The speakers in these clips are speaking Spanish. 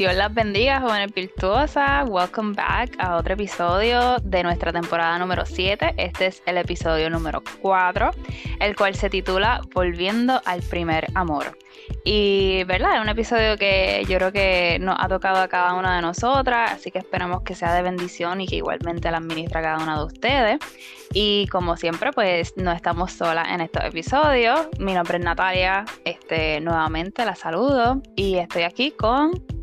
Dios las bendiga, jóvenes virtuosas. Welcome back a otro episodio de nuestra temporada número 7. Este es el episodio número 4, el cual se titula Volviendo al primer amor. Y, ¿verdad? Es un episodio que yo creo que nos ha tocado a cada una de nosotras, así que esperamos que sea de bendición y que igualmente la administra cada una de ustedes. Y como siempre, pues no estamos solas en estos episodios. Mi nombre es Natalia, este, nuevamente la saludo y estoy aquí con...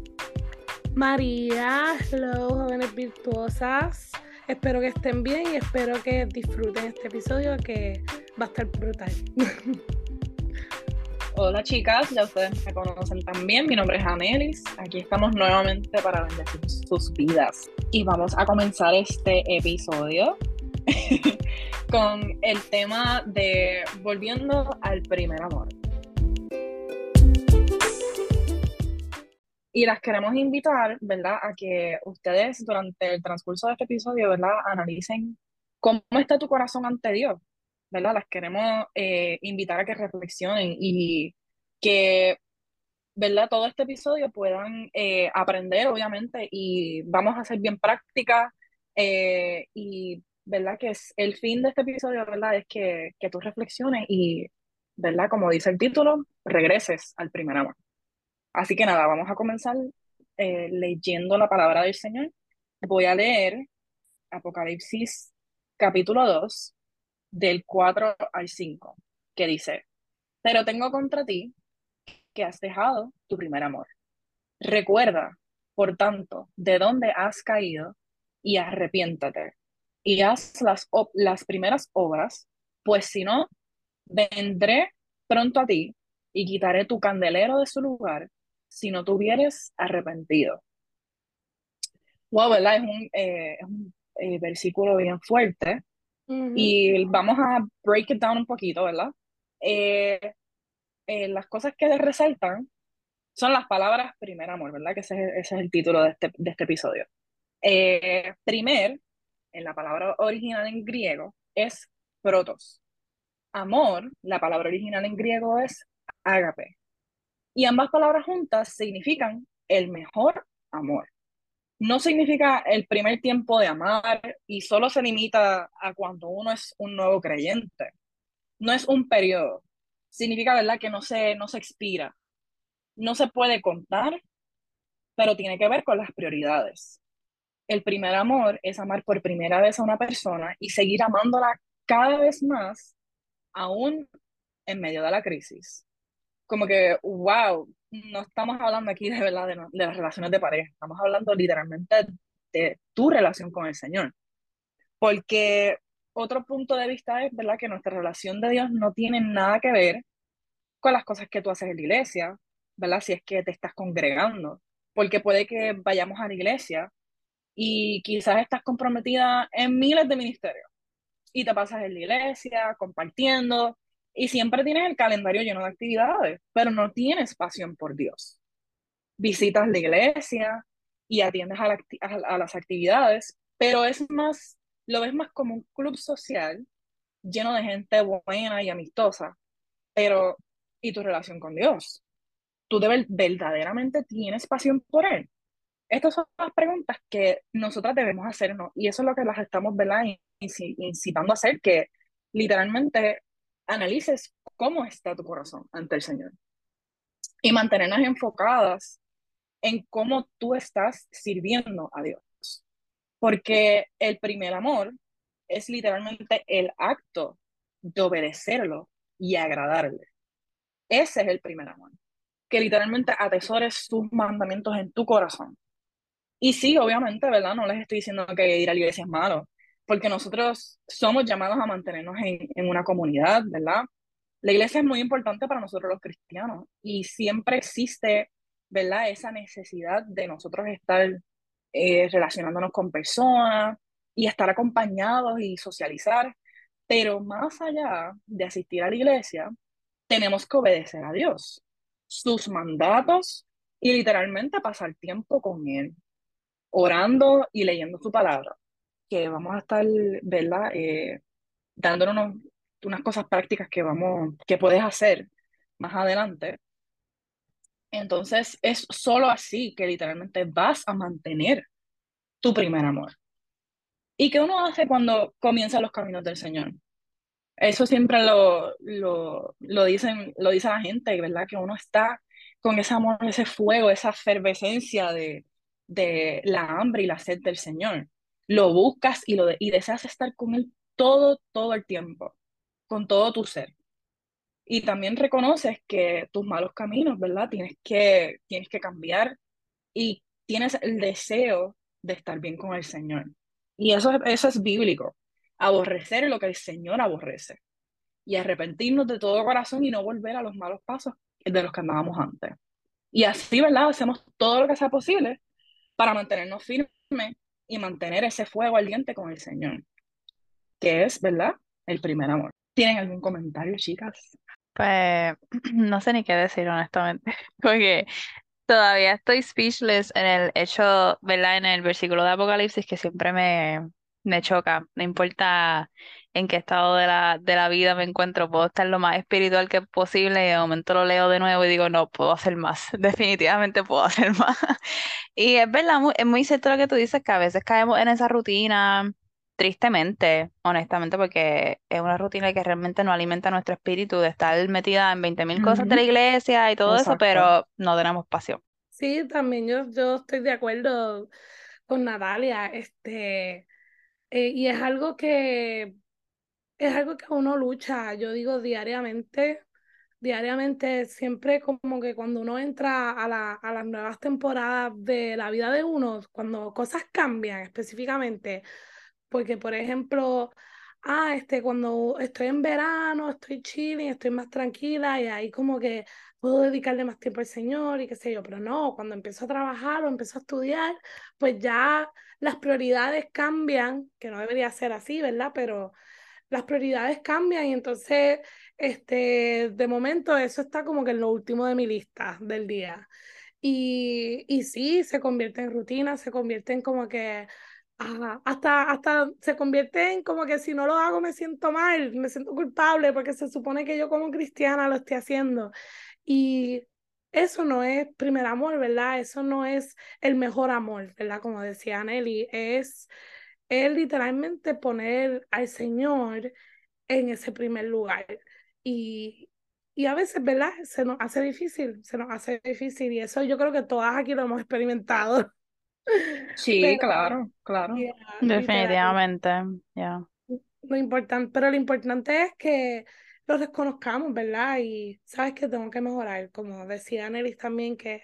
María, hello, jóvenes virtuosas. Espero que estén bien y espero que disfruten este episodio que va a estar brutal. Hola chicas, ya ustedes me conocen también, mi nombre es Anelis, aquí estamos nuevamente para bendecir sus vidas y vamos a comenzar este episodio con el tema de volviendo al primer amor. Y las queremos invitar, ¿verdad?, a que ustedes durante el transcurso de este episodio, ¿verdad?, analicen cómo está tu corazón ante Dios, ¿verdad? Las queremos eh, invitar a que reflexionen y que, ¿verdad? Todo este episodio puedan eh, aprender, obviamente, y vamos a hacer bien práctica eh, y, ¿verdad? Que es el fin de este episodio, ¿verdad? Es que, que tú reflexiones y, ¿verdad? Como dice el título, regreses al primer amor. Así que nada, vamos a comenzar leyendo la palabra del Señor. Voy a leer Apocalipsis capítulo 2, del 4 al 5, que dice, pero tengo contra ti que has dejado tu primer amor. Recuerda, por tanto, de dónde has caído y arrepiéntate y haz las, las primeras obras, pues si no, vendré pronto a ti y quitaré tu candelero de su lugar si no tuvieres arrepentido. Wow, ¿verdad? Es un, eh, eh, versículo bien fuerte, y vamos a break it down un poquito, ¿verdad? Eh, eh, las cosas que resaltan son las palabras primer amor, ¿verdad? Que ese, es el título de este, de este episodio. Eh, primer, en la palabra original en griego, es protos. Amor, la palabra original en griego es ágape. Y ambas palabras juntas significan el mejor amor no significa el primer tiempo de amar y solo se limita a cuando uno es un nuevo creyente. No es un periodo. Significa, ¿verdad?, que no se, no se expira. No se puede contar, pero tiene que ver con las prioridades. El primer amor es amar por primera vez a una persona y seguir amándola cada vez más, aún en medio de la crisis. Como que, wow, no estamos hablando aquí de verdad de, las relaciones de pareja, estamos hablando literalmente de tu relación con el Señor. Porque otro punto de vista es, ¿verdad?, que nuestra relación de Dios no tiene nada que ver con las cosas que tú haces en la iglesia, ¿verdad? Si es que te estás congregando, porque puede que vayamos a la iglesia y quizás estás comprometida en miles de ministerios y te pasas en la iglesia compartiendo y siempre tienes el calendario lleno de actividades, pero no tienes pasión por Dios. Visitas la iglesia y atiendes a, las actividades, pero es más, lo ves más como un club social lleno de gente buena y amistosa, pero ¿y tu relación con Dios? ¿Tú de verdaderamente tienes pasión por Él? Estas son las preguntas que nosotras debemos hacernos y eso es lo que las estamos incitando a hacer, que literalmente analices cómo está tu corazón ante el Señor y mantenerlas enfocadas en cómo tú estás sirviendo a Dios. Porque el primer amor es literalmente el acto de obedecerlo y agradarle. Ese es el primer amor. Que literalmente atesores sus mandamientos en tu corazón. Y sí, obviamente, ¿verdad? No les estoy diciendo que ir a la iglesia es malo, porque nosotros somos llamados a mantenernos en, en una comunidad, ¿verdad? La iglesia es muy importante para nosotros los cristianos y siempre existe, ¿verdad? Esa necesidad de nosotros estar eh, relacionándonos con personas y estar acompañados y socializar, pero más allá de asistir a la iglesia, tenemos que obedecer a Dios, sus mandatos y literalmente pasar tiempo con Él, orando y leyendo su palabra que vamos a estar, ¿verdad? Eh, dándonos unas cosas prácticas que vamos, que puedes hacer más adelante. Entonces es solo así que literalmente vas a mantener tu primer amor. ¿Y qué uno hace cuando comienza los caminos del Señor? Eso siempre lo, lo, lo, dicen, lo dice la gente, ¿verdad? Que uno está con ese amor, ese fuego, esa efervescencia de, de la hambre y la sed del Señor. Lo buscas y, lo y deseas estar con Él todo, todo el tiempo, con todo tu ser. Y también reconoces que tus malos caminos, ¿verdad? Tienes que, tienes que cambiar y tienes el deseo de estar bien con el Señor. Y eso, eso es bíblico. Aborrecer lo que el Señor aborrece. Y arrepentirnos de todo corazón y no volver a los malos pasos de los que andábamos antes. Y así, ¿verdad? Hacemos todo lo que sea posible para mantenernos firmes y mantener ese fuego ardiente con el Señor, que es, ¿verdad? El primer amor. ¿Tienen algún comentario, chicas? Pues no sé ni qué decir, honestamente, porque todavía estoy speechless en el hecho, ¿verdad? En el versículo de Apocalipsis que siempre me, me choca, no importa en qué estado de la, de la vida me encuentro, puedo estar lo más espiritual que posible y de momento lo leo de nuevo y digo, no, puedo hacer más, definitivamente puedo hacer más. Y es verdad, es muy cierto lo que tú dices, que a veces caemos en esa rutina tristemente, honestamente, porque es una rutina que realmente no alimenta nuestro espíritu de estar metida en 20.000 mil cosas de la iglesia y todo eso, pero no tenemos pasión. Sí, también yo, yo estoy de acuerdo con Natalia, este, eh, y es algo que es algo que uno lucha, yo digo diariamente, diariamente, siempre como que cuando uno entra a, la, a las nuevas temporadas de la vida de uno, cuando cosas cambian específicamente, porque, por ejemplo, ah, este, cuando estoy en verano, estoy chilling, estoy más tranquila y ahí como que puedo dedicarle más tiempo al Señor y qué sé yo, pero no, cuando empiezo a trabajar o empiezo a estudiar, pues ya las prioridades cambian, que no debería ser así, ¿verdad? Pero las prioridades cambian y entonces, este, de momento eso está como que en lo último de mi lista del día. Y, y sí, se convierte en rutina, se convierte en como que hasta, hasta se convierte en como que si no lo hago me siento mal, me siento culpable porque se supone que yo como cristiana lo estoy haciendo. Y eso no es primer amor, ¿verdad? Eso no es el mejor amor, ¿verdad? Como decía Nelly, es, es literalmente poner al Señor en ese primer lugar. Y, y a veces, ¿verdad? Se nos hace difícil, se nos hace difícil y eso yo creo que todas aquí lo hemos experimentado. Sí, claro, claro. Definitivamente, ya. Lo importante, pero lo importante es que los desconozcamos, ¿verdad? Y sabes que tengo que mejorar, como decía Nelis también, que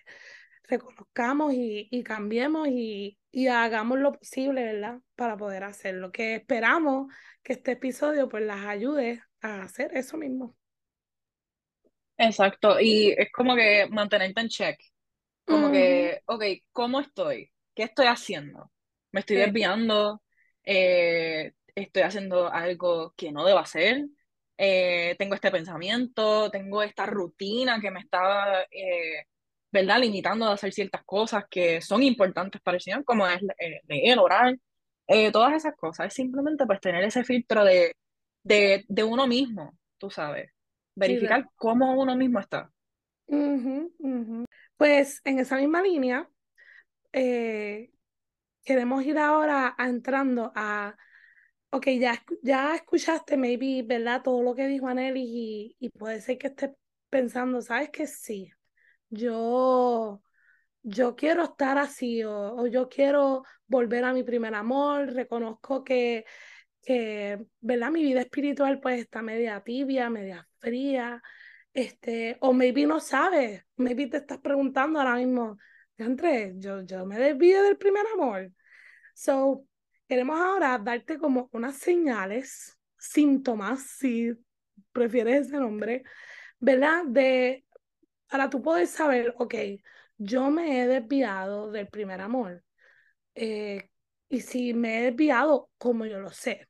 reconozcamos y, y cambiemos y, y, hagamos lo posible, ¿verdad? Para poder hacerlo. Que esperamos que este episodio pues las ayude a hacer eso mismo. Exacto, y es como que mantenerte en check. Como que, ok, ¿cómo estoy? ¿qué estoy haciendo? ¿Me estoy desviando? Eh, ¿Estoy haciendo algo que no debo hacer? Eh, tengo este pensamiento, tengo esta rutina que me está, eh, ¿verdad?, limitando de hacer ciertas cosas que son importantes para el Señor, como es leer, orar, todas esas cosas. Es simplemente pues tener ese filtro de, de, de uno mismo, tú sabes, verificar cómo uno mismo está. Pues en esa misma línea, eh, queremos ir ahora entrando a, ok, ya, ya escuchaste, maybe, ¿verdad? Todo lo que dijo Anelis y, y puede ser que estés pensando, ¿sabes que Sí, yo, yo quiero estar así o, o yo quiero volver a mi primer amor, reconozco que, que, ¿verdad? Mi vida espiritual pues está media tibia, media fría, este, o maybe no sabes, maybe te estás preguntando ahora mismo, Andrés, yo, yo me desvío del primer amor. So, queremos ahora darte como unas señales, síntomas, si prefieres ese nombre, ¿verdad? De, para tú poder saber, ok, yo me he desviado del primer amor. Eh, y si me he desviado, como yo lo sé.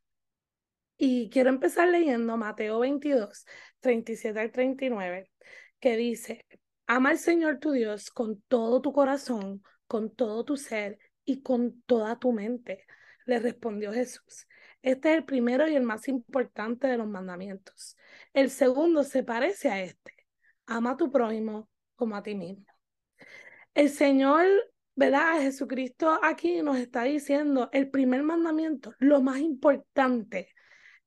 Y quiero empezar leyendo Mateo 22, 37 al 39, que dice, Ama al Señor tu Dios con todo tu corazón, con todo tu ser y con toda tu mente. Le respondió Jesús. Este es el primero y el más importante de los mandamientos. El segundo se parece a este. Ama a tu prójimo como a ti mismo. el Señor, ¿verdad? Jesucristo aquí nos está diciendo el primer mandamiento, lo más importante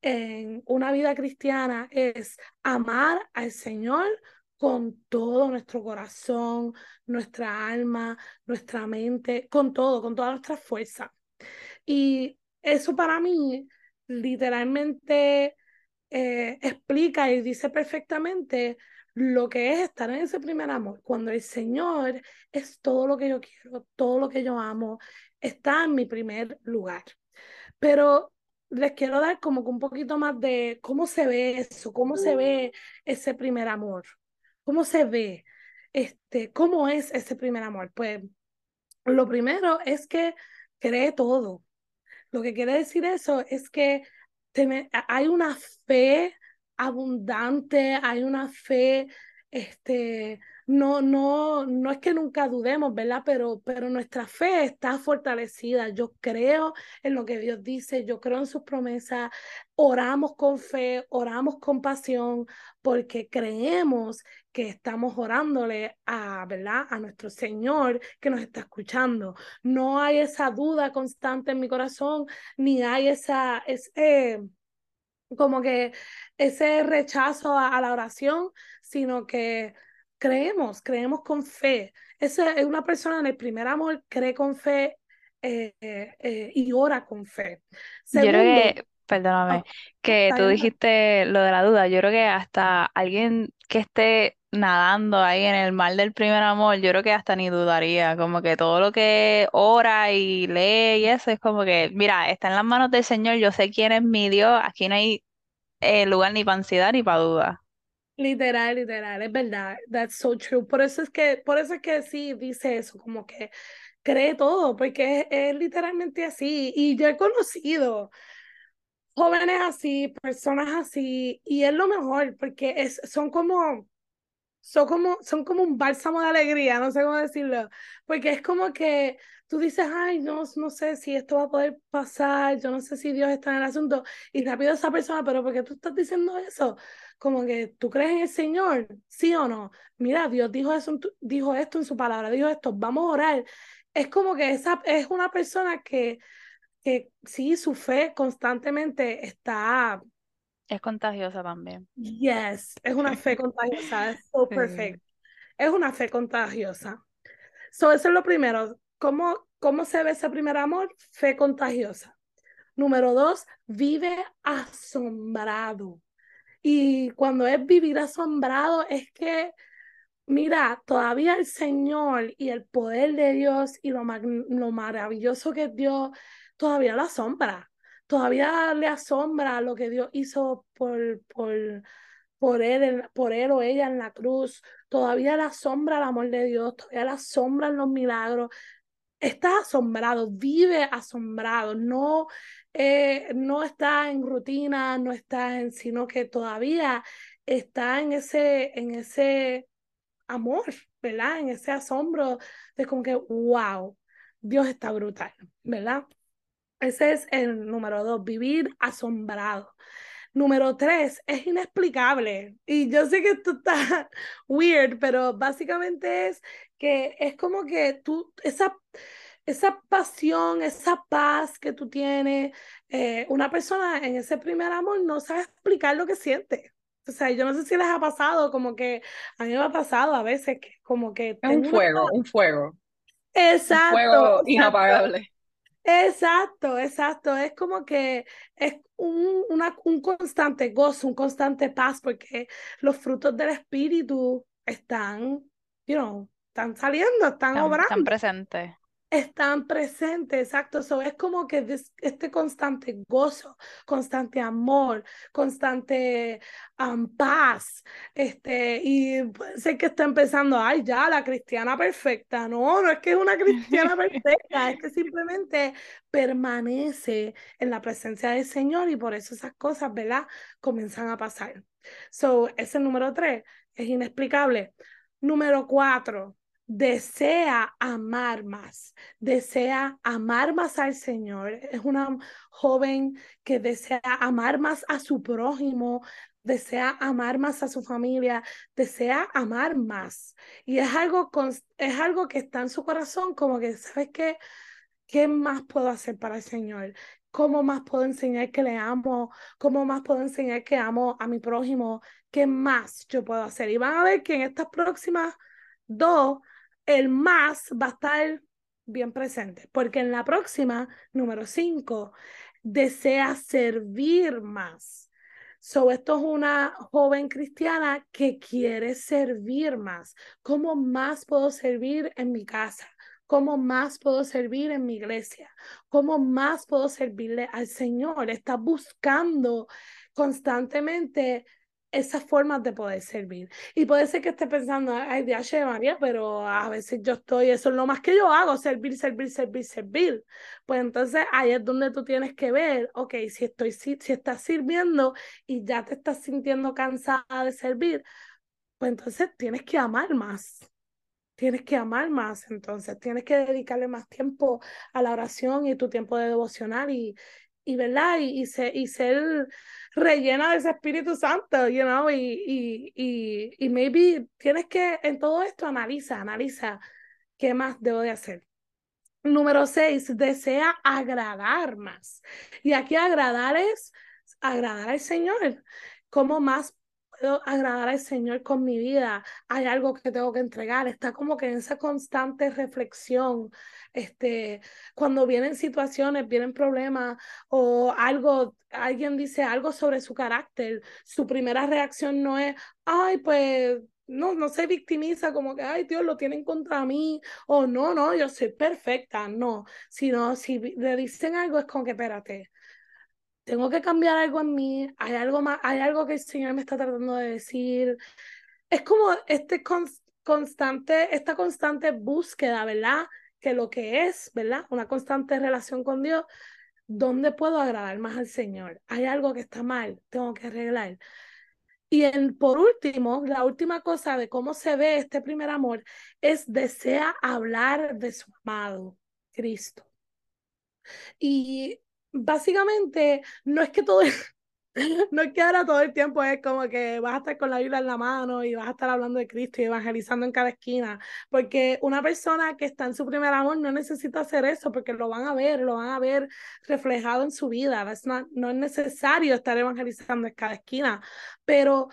en una vida cristiana es amar al Señor con todo nuestro corazón, nuestra alma, nuestra mente, con todo, con toda nuestra fuerza. Y eso para mí literalmente eh, explica y dice perfectamente lo que es estar en ese primer amor, cuando el Señor es todo lo que yo quiero, todo lo que yo amo, está en mi primer lugar. Pero les quiero dar como un poquito más de cómo se ve eso, cómo se ve ese primer amor, cómo se ve, este, cómo es ese primer amor. Pues lo primero es que cree todo. Lo que quiere decir eso es que hay una fe abundante, hay una fe, este, no, no, no es que nunca dudemos, ¿verdad? Pero, pero nuestra fe está fortalecida. Yo creo en lo que Dios dice, yo creo en sus promesas, oramos con fe, oramos con pasión, porque creemos que estamos orándole a, ¿verdad? A nuestro Señor que nos está escuchando. No hay esa duda constante en mi corazón, ni hay esa, como que ese rechazo a, la oración, sino que creemos, creemos con fe. Esa es una persona en el primer amor, cree con fe eh, eh, y ora con fe. yo creo que, perdóname, oh, que tú dijiste lo de la duda, yo creo que hasta alguien que esté nadando ahí en el mar del primer amor, yo creo que hasta ni dudaría, como que todo lo que ora y lee y eso es como que, mira, está en las manos del Señor, yo sé quién es mi Dios, aquí no hay eh, lugar ni para ansiedad ni para duda. Literal, literal, es verdad, that's so true. Por eso es que, por eso es que sí dice eso, como que cree todo, porque es, literalmente así. Y yo he conocido jóvenes así, personas así, y es lo mejor, porque es, son como, son como, son como un bálsamo de alegría, no sé cómo decirlo, porque es como que tú dices, ay, no, no sé si esto va a poder pasar, yo no sé si Dios está en el asunto, y rápido esa persona, pero ¿por qué tú estás diciendo eso? Como que tú crees en el Señor, sí o no. Mira, Dios dijo, eso, dijo esto en su palabra, dijo esto, vamos a orar. Es como que esa es una persona que, que sí, su fe constantemente está... Es contagiosa también. Yes, es una fe contagiosa, es so perfect. Es una fe contagiosa. So, eso es lo primero, ¿Cómo, ¿Cómo se ve ese primer amor? Fe contagiosa. Número dos, vive asombrado. Y cuando es vivir asombrado, es que, mira, todavía el Señor y el poder de Dios y lo, lo maravilloso que es Dios, todavía lo asombra. Todavía le asombra lo que Dios hizo por, por, por él, por él o ella en la cruz. Todavía le asombra el amor de Dios, todavía le asombran los milagros, está asombrado, vive asombrado, no, eh, no está en rutina, no está en, sino que todavía está en ese, en ese amor, ¿verdad? En ese asombro de como que, wow, Dios está brutal, ¿verdad? Ese es el número dos, vivir asombrado. Número tres, es inexplicable. Y yo sé que esto está weird, pero básicamente es que es como que tú, esa, esa pasión, esa paz que tú tienes, eh, una persona en ese primer amor no sabe explicar lo que siente. O sea, yo no sé si les ha pasado, como que a mí me ha pasado a veces que como que... Es un fuego, un fuego. Exacto. Un fuego inapagable. Exacto, exacto. Es como que es un, una, un constante gozo, un constante paz, porque los frutos del espíritu están, you know, están saliendo, están, obrando. Están presentes están presentes, exacto. So, es como que este constante gozo, constante amor, constante paz, este, y puede ser que esté empezando, ay, ya, la cristiana perfecta. No, no es que es una cristiana perfecta, es que simplemente permanece en la presencia del Señor y por eso esas cosas, ¿verdad? Comienzan a pasar. So, ese número tres es inexplicable. Número cuatro, desea amar más, desea amar más al Señor. Es una joven que desea amar más a su prójimo, desea amar más a su familia, desea amar más. Y es algo, es algo que está en su corazón, como que, ¿sabes qué? ¿Qué más puedo hacer para el Señor? ¿Cómo más puedo enseñar que le amo? ¿Cómo más puedo enseñar que amo a mi prójimo? ¿Qué más yo puedo hacer? Y van a ver que en estas próximas dos, el más va a estar bien presente, porque en la próxima, número cinco, desea servir más. So, esto es una joven cristiana que quiere servir más. ¿Cómo más puedo servir en mi casa? ¿Cómo más puedo servir en mi iglesia? ¿Cómo más puedo servirle al Señor? Está buscando constantemente esas formas de poder servir. Y puede ser que esté pensando, ay, Dios María, pero a veces yo estoy, eso es lo más que yo hago, servir, servir, servir, servir. Pues entonces ahí es donde tú tienes que ver, ok, si, estoy, si, si estás sirviendo y ya te estás sintiendo cansada de servir, pues entonces tienes que amar más tienes que amar más, entonces tienes que dedicarle más tiempo a la oración y tu tiempo de devocional y, y ¿verdad? Y, y, ser, y ser rellena de ese Espíritu Santo, you know, y, y, y, y maybe tienes que, en todo esto, analiza, analiza qué más debo de hacer. Número seis, desea agradar más. Y aquí agradar es agradar al Señor. ¿Cómo más puedo agradar al Señor con mi vida, hay algo que tengo que entregar, está como que en esa constante reflexión, este, cuando vienen situaciones, vienen problemas o algo, alguien dice algo sobre su carácter, su primera reacción no es, ay, pues no, no se victimiza como que, ay, Dios, lo tienen contra mí, o no, no, yo soy perfecta, no, sino si le dicen algo es como que, espérate, tengo que cambiar algo en mí, hay algo más, hay algo que el Señor me está tratando de decir. Es como este constante, esta constante búsqueda, ¿verdad? Que lo que es, ¿verdad? Una constante relación con Dios, ¿dónde puedo agradar más al Señor? Hay algo que está mal, tengo que arreglar. Y en, por último, la última cosa de cómo se ve este primer amor es desea hablar de su amado, Cristo. Y básicamente no es que todo, no es que ahora todo el tiempo es como que vas a estar con la Biblia en la mano y vas a estar hablando de Cristo y evangelizando en cada esquina, porque una persona que está en su primer amor no necesita hacer eso porque lo van a ver, lo van a ver reflejado en su vida, no es necesario estar evangelizando en cada esquina, pero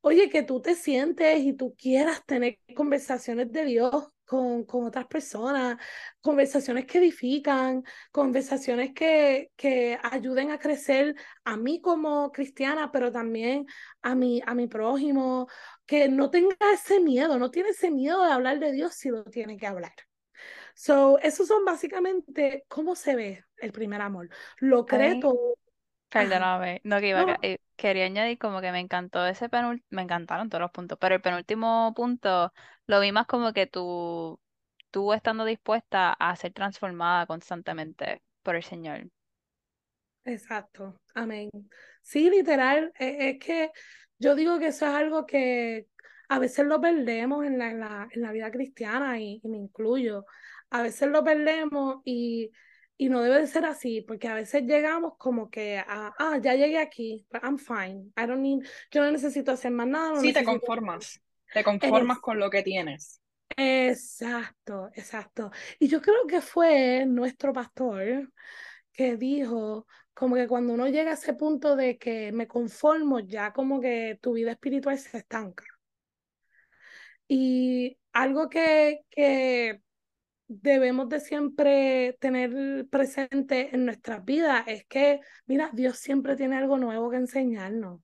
oye, que tú te sientes y tú quieras tener conversaciones de Dios con, con otras personas, conversaciones que edifican, conversaciones que, que ayuden a crecer a mí como cristiana, pero también a mi, a mi prójimo, que no tenga ese miedo, no tiene ese miedo de hablar de Dios si lo tiene que hablar. So, esos son básicamente cómo se ve el primer amor. Lo cree todo. Perdóname, no que iba eh, quería añadir como que me encantó ese penúltimo, me encantaron todos los puntos, pero el penúltimo punto lo vi más como que tú, tú estando dispuesta a ser transformada constantemente por el Señor. Exacto, amén. Sí, literal, e, es, que yo digo que eso es algo que a veces lo perdemos en la, en la, en la vida cristiana y, y me incluyo. A veces lo perdemos y y no debe de ser así, porque a veces llegamos como que a, ah, ya llegué aquí, I'm fine, I don't need, yo no necesito hacer más nada. sí, te conformas, te conformas con lo que tienes. Exacto, exacto. Y yo creo que fue nuestro pastor que dijo como que cuando uno llega a ese punto de que me conformo, ya como que tu vida espiritual se estanca. Y algo que, que debemos de siempre tener presente en nuestras vidas es que, mira, Dios siempre tiene algo nuevo que enseñarnos.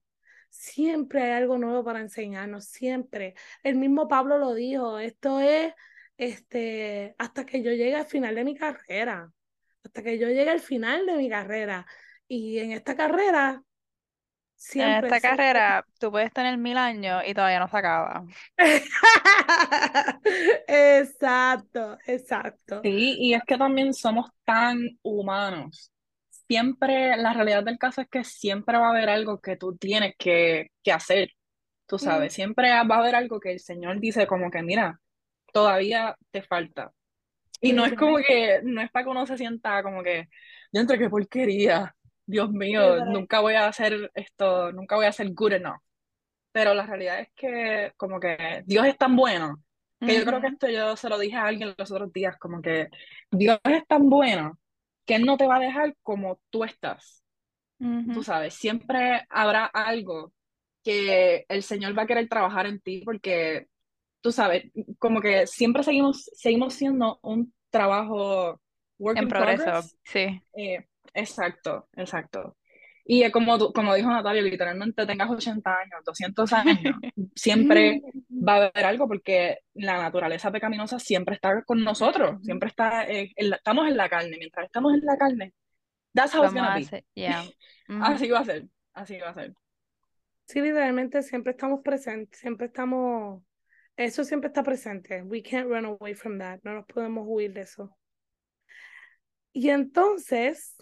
Siempre hay algo nuevo para enseñarnos, siempre. El mismo Pablo lo dijo, esto es este, hasta que yo llegue al final de mi carrera, hasta que yo llegue al final de mi carrera. Y en esta carrera en esta carrera tú puedes tener mil años y todavía no se acaba. exacto, exacto. Sí, y es que también somos tan humanos. Siempre, la realidad del caso es que siempre va a haber algo que tú tienes que, que hacer, tú sabes, mm. siempre va a haber algo que el Señor dice como que, mira, todavía te falta. Y no es como que, no es para que uno se sienta como que, yo entre qué porquería, Dios mío, nunca voy a hacer esto, nunca voy a ser good enough. pero la realidad es que como que Dios es tan bueno, que yo creo que esto yo se lo dije a alguien los otros días, como que Dios es tan bueno que Él no te va a dejar como tú estás, tú sabes, siempre habrá algo que el Señor va a querer trabajar en ti porque tú sabes, como que siempre seguimos, seguimos siendo un trabajo work En in progreso, progress. sí. Eh, exacto, exacto. Y es como, tú- como dijo Natalia, literalmente tengas 80 años, 200 años, siempre va a haber algo porque la naturaleza pecaminosa siempre está con nosotros, siempre está, eh, en la- estamos en la carne, mientras estamos en la carne, that's how it's gonna be. yeah. Así va a ser, así va a ser. Sí, literalmente siempre estamos presentes, siempre estamos, eso siempre está presente. We can't run away from that, no nos podemos huir de eso. Y entonces,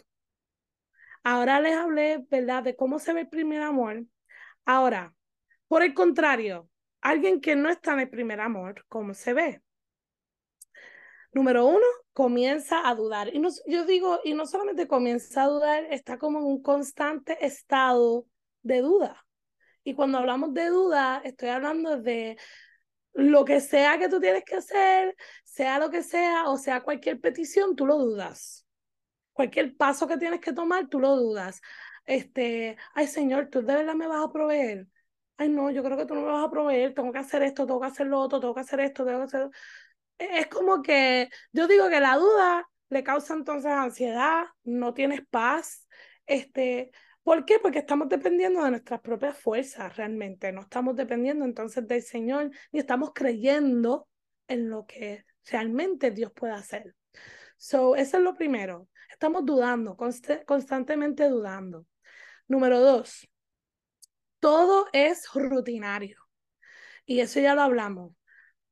ahora les hablé, ¿verdad?, de cómo se ve el primer amor. Ahora, por el contrario, alguien que no está en el primer amor, ¿cómo se ve? Número uno, comienza a dudar. Y no, yo digo, y no solamente comienza a dudar, está como en un constante estado de duda. Y cuando hablamos de duda, estoy hablando de lo que sea que tú tienes que hacer, sea lo que sea, o sea cualquier petición, tú lo dudas. Cualquier paso que tienes que tomar, tú lo dudas. Este, ay Señor, tú de verdad me vas a proveer. Ay, no, yo creo que tú no me vas a proveer, tengo que hacer esto, tengo que hacer lo otro, tengo que hacer esto, tengo que hacer... Es como que yo digo que la duda le causa entonces ansiedad, no tienes paz, este, ¿Por qué? Porque estamos dependiendo de nuestras propias fuerzas realmente, no estamos dependiendo entonces del Señor, ni estamos creyendo en lo que realmente Dios puede hacer. So, eso es lo primero. Estamos dudando, const constantemente dudando. Número dos, todo es rutinario. Y eso ya lo hablamos.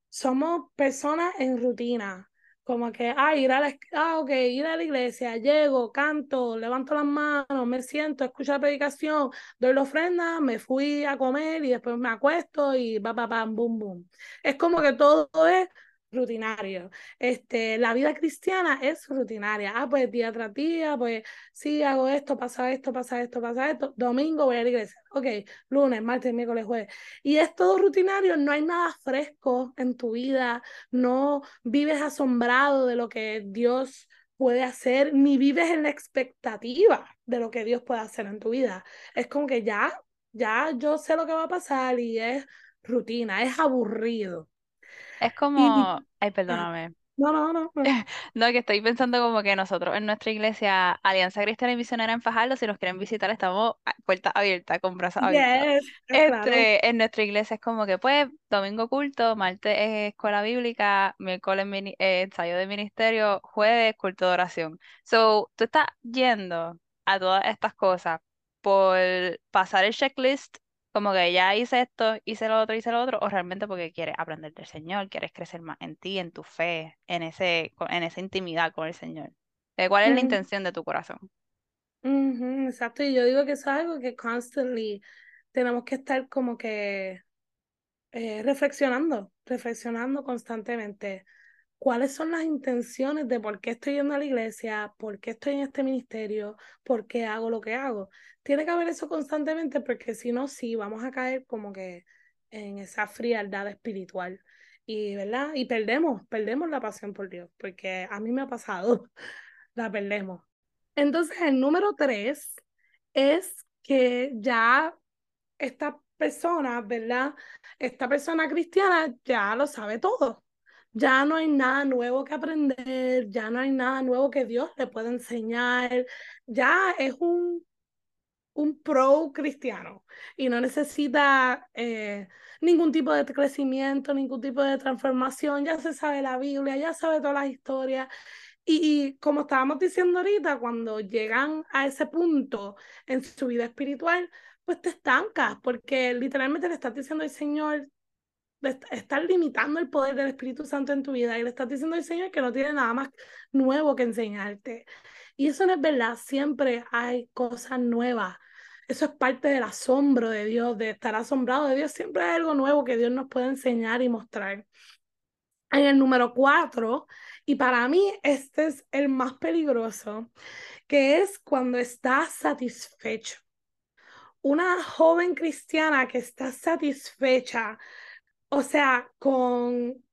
Somos personas en rutina. Como que, ah, ir a la, ah, okay, ir a la iglesia, llego, canto, levanto las manos, me siento, escucho la predicación, doy la ofrenda, me fui a comer y después me acuesto y va, pa, pam, boom, boom. Es como que todo es rutinario. Este, la vida cristiana es rutinaria. Ah, pues día tras día, pues sí, hago esto, pasa esto, pasa esto, pasa esto. Domingo voy a la iglesia. Ok, lunes, martes, miércoles, jueves. Y es todo rutinario, no hay nada fresco en tu vida, no vives asombrado de lo que Dios puede hacer, ni vives en la expectativa de lo que Dios puede hacer en tu vida. Es como que ya, ya yo sé lo que va a pasar y es rutina, es aburrido. Es como, ay, perdóname. no, no, no, no. No, que estoy pensando como que nosotros en nuestra iglesia, Alianza Cristiana y Misionera en Fajardo, si nos quieren visitar, estamos a puertas abiertas, con brazos abiertos. Yes, claro. Este, en nuestra iglesia es como que, pues, domingo culto, martes es escuela bíblica, miércoles mini- eh, ensayo de ministerio, jueves culto de oración. So, tú estás yendo a todas estas cosas por pasar el checklist, como que ya hice esto, hice lo otro, hice lo otro, o realmente porque quieres aprender del Señor, quieres crecer más en ti, en tu fe, en ese, en esa intimidad con el Señor. Eh, ¿Cuál es la intención de tu corazón? exacto, y yo digo que eso es algo que constantly tenemos que estar como que eh, reflexionando, reflexionando constantemente. ¿Cuáles son las intenciones de por qué estoy yendo a la iglesia? ¿Por qué estoy en este ministerio? ¿Por qué hago lo que hago? Tiene que haber eso constantemente porque si no, sí, vamos a caer como que en esa frialdad espiritual. Y, ¿verdad? Y perdemos, perdemos la pasión por Dios, porque a mí me ha pasado, la perdemos. Entonces, el número tres es que ya esta persona, ¿verdad? Esta persona cristiana ya lo sabe todo. Ya no hay nada nuevo que aprender, ya no hay nada nuevo que Dios le pueda enseñar. Ya es un, un pro cristiano y no necesita eh, ningún tipo de crecimiento, ningún tipo de transformación. Ya se sabe la Biblia, ya sabe todas las historias. Y, y, como estábamos diciendo ahorita, cuando llegan a ese punto en su vida espiritual, pues te estancas, porque literalmente le estás diciendo al Señor, le est estás limitando el poder del Espíritu Santo en tu vida y le estás diciendo al Señor que no tiene nada más nuevo que enseñarte. Y eso no es verdad, siempre hay cosas nuevas. Eso es parte del asombro de Dios, de estar asombrado de Dios. Siempre hay algo nuevo que Dios nos puede enseñar y mostrar. En el número cuatro, y para mí este es el más peligroso, que es cuando estás satisfecho. una joven cristiana que está satisfecha, o sea, con,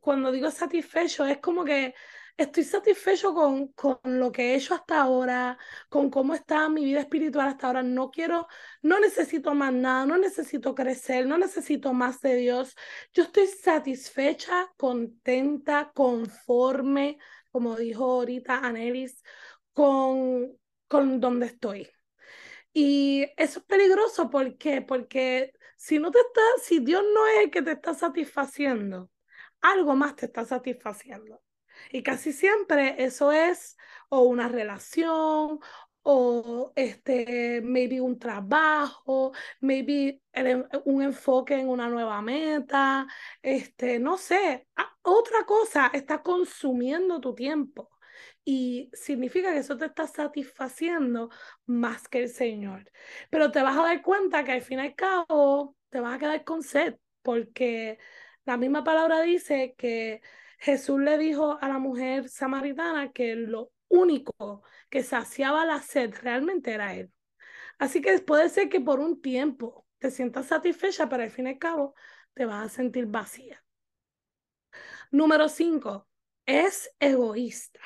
cuando digo satisfecho, es como que estoy satisfecho con, con lo que he hecho hasta ahora, con cómo está mi vida espiritual hasta ahora. No quiero, no necesito más nada, no necesito crecer, no necesito más de Dios. Yo estoy satisfecha, contenta, conforme, como dijo ahorita Anelis, con, con donde estoy. Y eso es peligroso, ¿por qué? Porque si no te está, si Dios no es el que te está satisfaciendo, algo más te está satisfaciendo. Y casi siempre eso es o una relación o este, maybe un trabajo, maybe un enfoque en una nueva meta, este, no sé, otra cosa está consumiendo tu tiempo y significa que eso te está satisfaciendo más que el Señor. Pero te vas a dar cuenta que al fin y al cabo te vas a quedar con sed, porque la misma palabra dice que Jesús le dijo a la mujer samaritana que lo único que saciaba la sed realmente era Él. Así que puede ser que por un tiempo te sientas satisfecha, pero al fin y al cabo te vas a sentir vacía. Número cinco, es egoísta.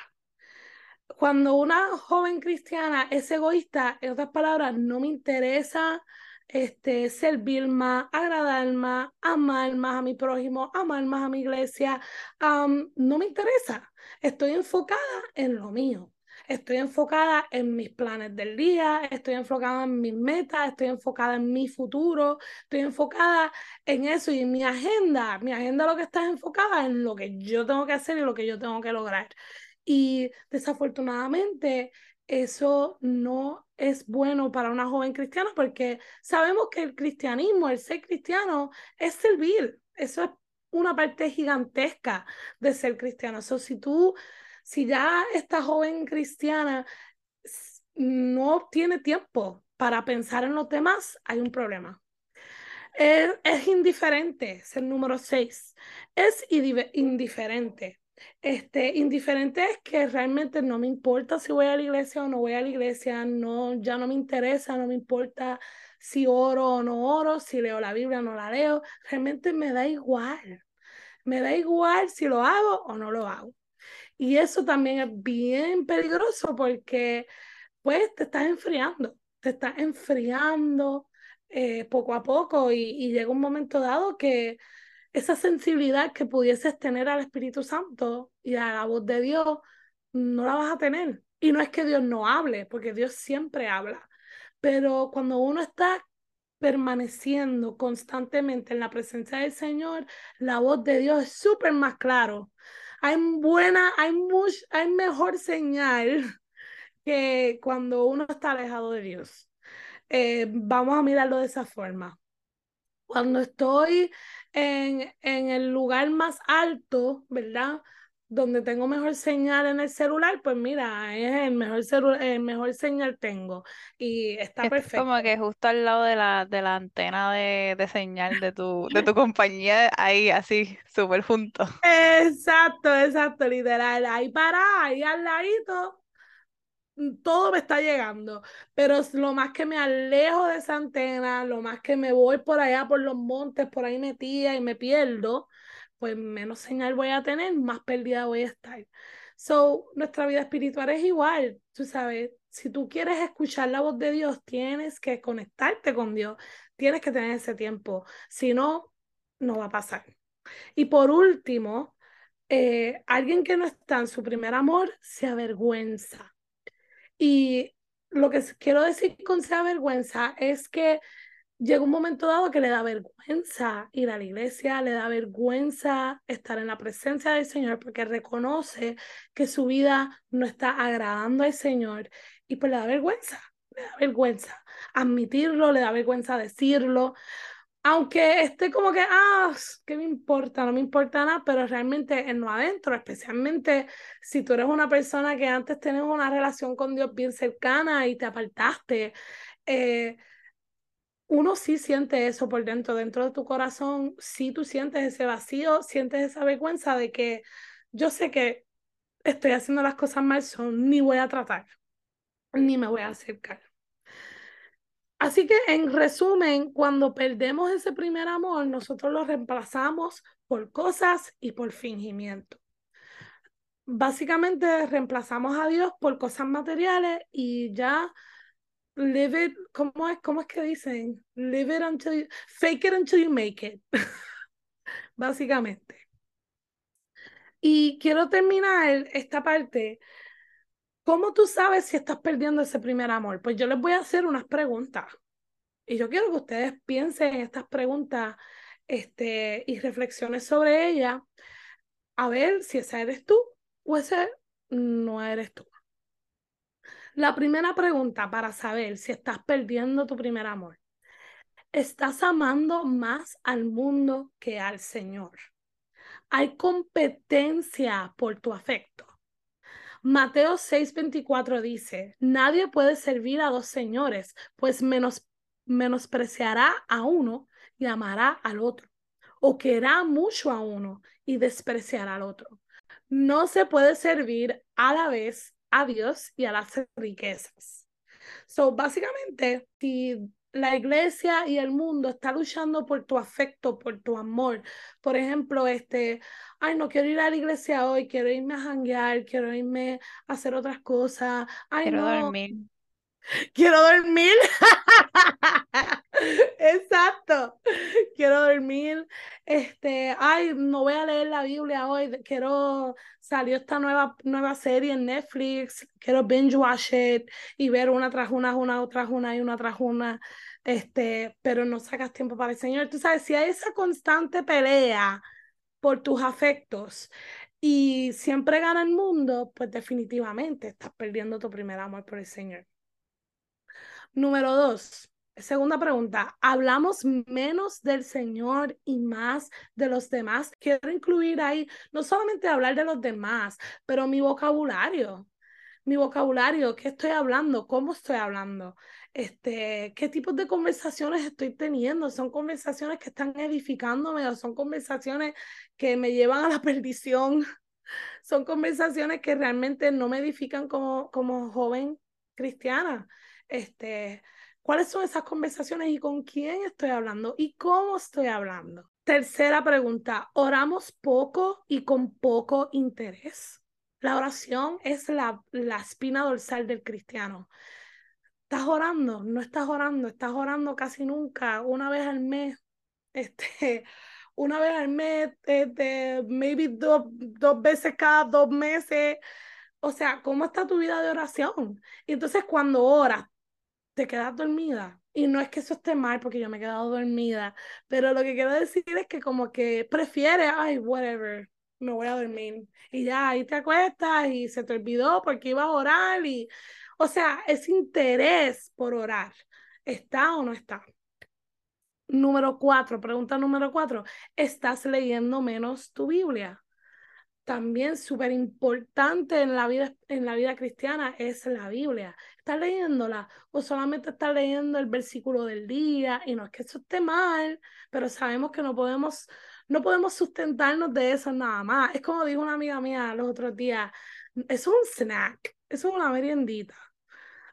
Cuando una joven cristiana es egoísta, en otras palabras, no me interesa este, servir más, agradar más, amar más a mi prójimo, amar más a mi iglesia. no me interesa. Estoy enfocada en lo mío. Estoy enfocada en mis planes del día, estoy enfocada en mis metas, estoy enfocada en mi futuro, estoy enfocada en eso y en mi agenda. Mi agenda lo que está enfocada en lo que yo tengo que hacer y lo que yo tengo que lograr. Y desafortunadamente eso no es bueno para una joven cristiana porque sabemos que el cristianismo, el ser cristiano, es servir. Eso es una parte gigantesca de ser cristiano. So, si tú, si ya esta joven cristiana no tiene tiempo para pensar en los demás, hay un problema. Es, es indiferente, es el número seis. Es indiferente. Este, indiferente es que realmente no me importa si voy a la iglesia o no voy a la iglesia, no, ya no me interesa, no me importa si oro o no oro, si leo la Biblia o no la leo, realmente me da igual. Me da igual si lo hago o no lo hago. Y eso también es bien peligroso porque pues te estás enfriando, te estás enfriando eh, poco a poco y, y llega un momento dado que esa sensibilidad que pudieses tener al Espíritu Santo y a la voz de Dios, no la vas a tener. Y no es que Dios no hable, porque Dios siempre habla. Pero cuando uno está permaneciendo constantemente en la presencia del Señor, la voz de Dios es súper más claro. Hay buena, hay much, hay mejor señal que cuando uno está alejado de Dios. Eh, vamos a mirarlo de esa forma. Cuando estoy en, en el lugar más alto, ¿verdad? donde tengo mejor señal en el celular, pues mira, es el mejor, el mejor señal tengo y está es perfecto. Como que justo al lado de la, de la antena de, de señal de tu, de tu compañía, ahí así, súper junto. Exacto, exacto, literal, ahí para, ahí al ladito, todo me está llegando, pero lo más que me alejo de esa antena, lo más que me voy por allá por los montes, por ahí metida y me pierdo, pues menos señal voy a tener, más perdida voy a estar. So, nuestra vida espiritual es igual, tú sabes, si tú quieres escuchar la voz de Dios, tienes que conectarte con Dios, tienes que tener ese tiempo, si no, no va a pasar. Y por último, eh, alguien que no está en su primer amor se avergüenza. Y lo que quiero decir con se avergüenza es que llega un momento dado que le da vergüenza ir a la iglesia, le da vergüenza estar en la presencia del Señor porque reconoce que su vida no está agradando al Señor y pues le da vergüenza, le da vergüenza admitirlo, le da vergüenza decirlo. Aunque esté como que, ah, ¿qué me importa? No me importa nada, pero realmente en lo adentro, especialmente si tú eres una persona que antes tenías una relación con Dios bien cercana y te apartaste, eh, uno sí siente eso por dentro, dentro de tu corazón, sí tú sientes ese vacío, sientes esa vergüenza de que yo sé que estoy haciendo las cosas mal, son, ni voy a tratar, ni me voy a acercar. Así que en resumen, cuando perdemos ese primer amor, nosotros lo reemplazamos por cosas y por fingimiento. Básicamente reemplazamos a Dios por cosas materiales y ya live it, ¿cómo es, cómo es que dicen? Live it until you, fake it until you make it. Básicamente. Y quiero terminar esta parte. ¿Cómo tú sabes si estás perdiendo ese primer amor? Pues yo les voy a hacer unas preguntas. Y yo quiero que ustedes piensen en estas preguntas este, y reflexiones sobre ellas. A ver si esa eres tú o ese no eres tú. La primera pregunta para saber si estás perdiendo tu primer amor. ¿Estás amando más al mundo que al Señor? Hay competencia por tu afecto. Mateo 6:24 dice, nadie puede servir a dos señores, pues menos, menospreciará a uno y amará al otro, o querrá mucho a uno y despreciará al otro. No se puede servir a la vez a Dios y a las riquezas. So, básicamente, si la iglesia y el mundo está luchando por tu afecto, por tu amor. Por ejemplo, este, ay, no quiero ir a la iglesia hoy, quiero irme a janguear, quiero irme a hacer otras cosas. Ay, quiero no. dormir. Quiero dormir. Exacto. Quiero dormir. Este, ay, no voy a leer la Biblia hoy. Quiero salió esta nueva, nueva serie en Netflix. Quiero binge watch it y ver una tras una, una tras una y una tras una. Este, pero no sacas tiempo para el Señor. Tú sabes, si hay esa constante pelea por tus afectos y siempre gana el mundo, pues definitivamente estás perdiendo tu primer amor por el Señor. Número dos, segunda pregunta, ¿hablamos menos del Señor y más de los demás? Quiero incluir ahí no solamente hablar de los demás, pero mi vocabulario. Mi vocabulario, ¿qué estoy hablando? ¿Cómo estoy hablando? Este, ¿Qué tipos de conversaciones estoy teniendo? ¿Son conversaciones que están edificándome o son conversaciones que me llevan a la perdición? Son conversaciones que realmente no me edifican como, como joven cristiana. Este, ¿Cuáles son esas conversaciones y con quién estoy hablando y cómo estoy hablando? Tercera pregunta, ¿oramos poco y con poco interés? La oración es la, la espina dorsal del cristiano. ¿Estás orando? No estás orando, estás orando casi nunca, una vez al mes. Este, una vez al mes, este, maybe dos, dos veces cada dos meses. O sea, ¿cómo está tu vida de oración? Y entonces cuando oras, te quedas dormida. Y no es que eso esté mal porque yo me he quedado dormida, pero lo que quiero decir es que como que prefieres, ay, whatever, me voy a dormir. Y ya ahí te acuestas y se te olvidó porque iba a orar y, o sea, ese interés por orar, ¿está o no está? Número cuatro, pregunta número cuatro, ¿estás leyendo menos tu Biblia? También súper importante en la vida en la vida cristiana es la Biblia. ¿Estás leyéndola o solamente estás leyendo el versículo del día? Y no es que eso esté mal, pero sabemos que no podemos no podemos sustentarnos de eso nada más. Es como dijo una amiga mía los otros días, es un snack, eso es una meriendita.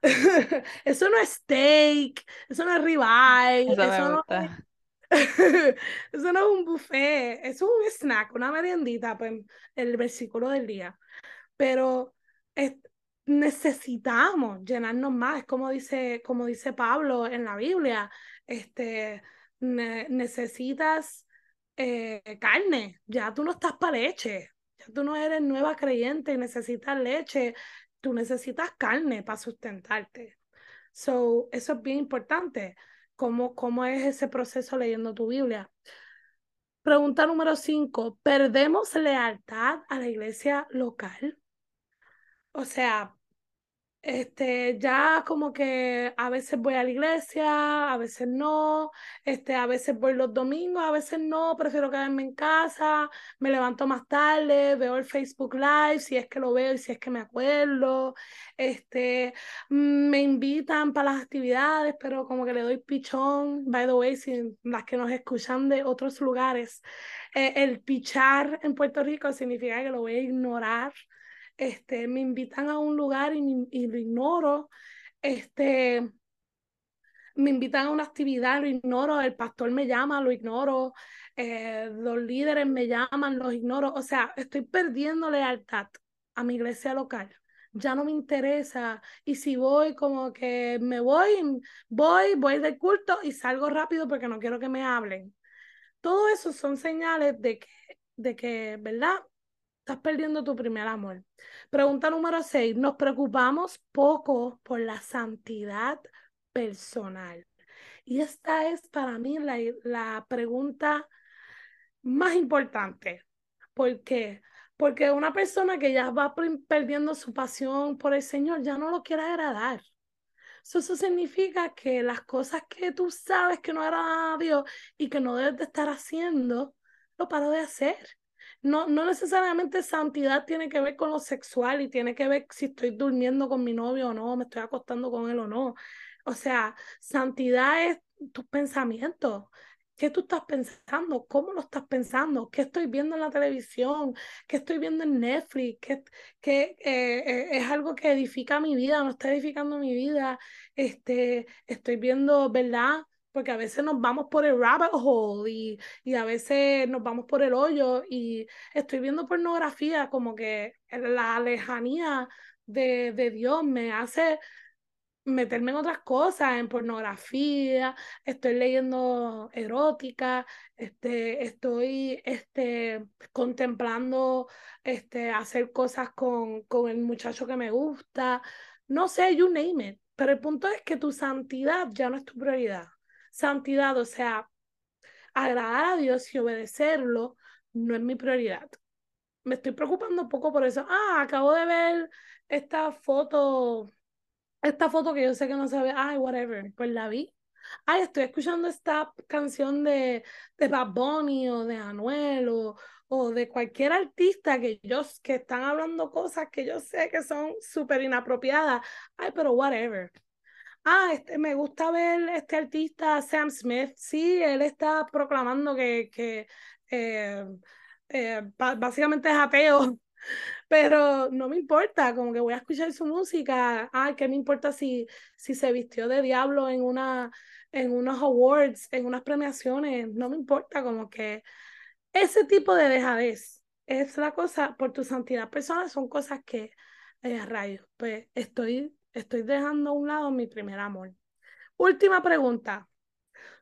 eso no es steak, eso no es ribeye, eso, no es eso no es un buffet, eso es un snack, una meriendita, pues el versículo del día. Pero necesitamos llenarnos más, como dice, como dice Pablo en la Biblia, este, necesitas eh, carne, ya tú no estás para leche, ya tú no eres nueva creyente y necesitas leche, tú necesitas carne para sustentarte. So, eso es bien importante cómo, cómo es ese proceso leyendo tu Biblia. Pregunta número cinco, ¿perdemos lealtad a la iglesia local? O sea, este, ya como que a veces voy a la iglesia, a veces no, este, a veces voy los domingos, a veces no, prefiero quedarme en casa, me levanto más tarde, veo el Facebook Live, si es que lo veo y si es que me acuerdo, este, mm, me invitan para las actividades, pero como que le doy pichón, by the way, si las que nos escuchan de otros lugares, eh, el pichar en Puerto Rico significa que lo voy a ignorar este, me invitan a un lugar y, lo ignoro. Este, me invitan a una actividad, lo ignoro, el pastor me llama, lo ignoro, eh, los líderes me llaman, los ignoro, o sea, estoy perdiendo lealtad a mi iglesia local. Ya no me interesa. Y si voy, como que me voy, voy, voy del culto y salgo rápido porque no quiero que me hablen. Todo eso son señales de que, de que, ¿verdad? Estás perdiendo tu primer amor. Pregunta número 6. Nos preocupamos poco por la santidad personal. Y esta es para mí la, la pregunta más importante. ¿Por qué? Porque una persona que ya va perdiendo su pasión por el Señor ya no lo quiere agradar. Eso, eso significa que las cosas que tú sabes que no agradan a Dios y que no debes de estar haciendo, lo paro de hacer. No, no necesariamente santidad tiene que ver con lo sexual y tiene que ver si estoy durmiendo con mi novio o no, me estoy acostando con él o no. O sea, santidad es tus pensamientos. ¿Qué tú estás pensando? ¿Cómo lo estás pensando? ¿Qué estoy viendo en la televisión? ¿Qué estoy viendo en Netflix? ¿Qué, qué eh, eh, es algo que edifica mi vida? ¿No está edificando mi vida? Este, estoy viendo, ¿verdad? Porque a veces nos vamos por el rabbit hole y, y a veces nos vamos por el hoyo y estoy viendo pornografía como que la lejanía de, de Dios me hace meterme en otras cosas, en pornografía, estoy leyendo erótica, este, estoy este, contemplando este, hacer cosas con, con el muchacho que me gusta, no sé, you name it, pero el punto es que tu santidad ya no es tu prioridad. Santidad, o sea, agradar a Dios y obedecerlo no es mi prioridad. Me estoy preocupando un poco por eso. Ah, acabo de ver esta foto esta foto que yo sé que no se ve, ay, whatever, pues la vi. Ay, estoy escuchando esta canción de, de Bad Bunny o de Anuel o, o de cualquier artista que ellos que están hablando cosas que yo sé que son súper inapropiadas. Ay, pero whatever. Ah, este, me gusta ver este artista Sam Smith. Sí, él está proclamando que, que eh, eh, básicamente es ateo pero no me importa, como que voy a escuchar su música, ay, ¿qué me importa si, si se vistió de diablo en, una, en unos awards, en unas premiaciones? No me importa, como que ese tipo de dejadez es la cosa, por tu santidad personal, son cosas que, eh, rayos, pues estoy, estoy dejando a un lado mi primer amor. Última pregunta.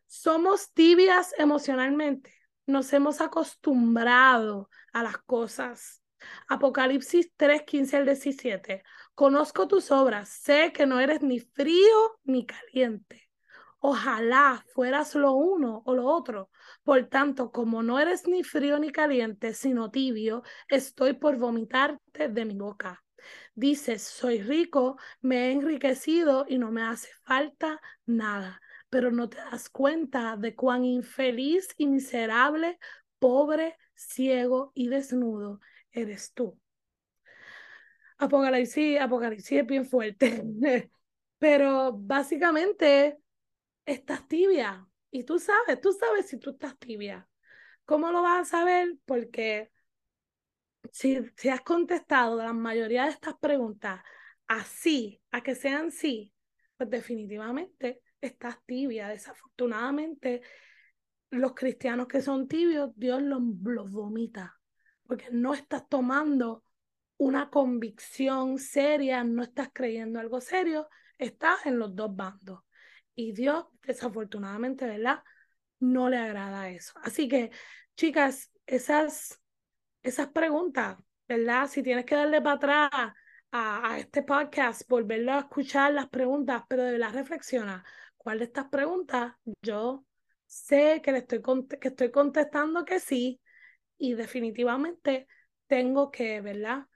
¿Somos tibias emocionalmente? Nos hemos acostumbrado a las cosas Apocalipsis 3, 15 al 17. Conozco tus obras, sé que no eres ni frío ni caliente. Ojalá fueras lo uno o lo otro. Por tanto, como no eres ni frío ni caliente, sino tibio, estoy por vomitarte de mi boca. Dices, soy rico, me he enriquecido y no me hace falta nada, pero no te das cuenta de cuán infeliz y miserable, pobre, ciego y desnudo eres tú. Apocalipsis, Apocalipsis es bien fuerte, pero básicamente estás tibia y tú sabes, tú sabes si tú estás tibia. ¿Cómo lo vas a saber? Porque si, si has contestado la mayoría de estas preguntas así, a que sean sí, pues definitivamente estás tibia. Desafortunadamente, los cristianos que son tibios, Dios los, los vomita porque no estás tomando una convicción seria, no estás creyendo algo serio, estás en los dos bandos. Y Dios, desafortunadamente, ¿verdad? No le agrada eso. Así que, chicas, esas, esas preguntas, ¿verdad? Si tienes que darle para atrás a, a este podcast, volverlo a escuchar las preguntas, pero de verdad reflexiona, ¿cuál de estas preguntas yo sé que le estoy, que estoy contestando que sí, y definitivamente tengo que, ¿verdad?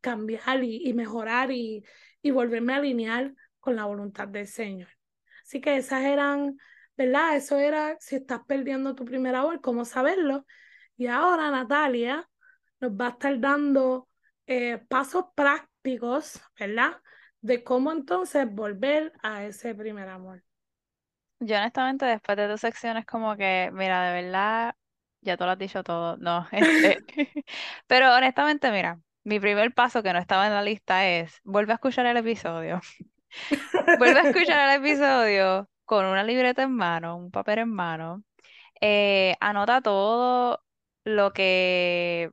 cambiar y, mejorar y, y, volverme a alinear con la voluntad del Señor. Así que esas eran, ¿verdad? Eso era si estás perdiendo tu primer amor, cómo saberlo. Y ahora Natalia nos va a estar dando eh, pasos prácticos, ¿verdad? De cómo entonces volver a ese primer amor. Yo honestamente después de dos secciones como que, mira, de verdad ya tú lo has dicho todo, no, este, pero honestamente, mira, mi primer paso que no estaba en la lista es, vuelve a escuchar el episodio, vuelve a escuchar el episodio con una libreta en mano, un papel en mano. Eh, anota todo lo que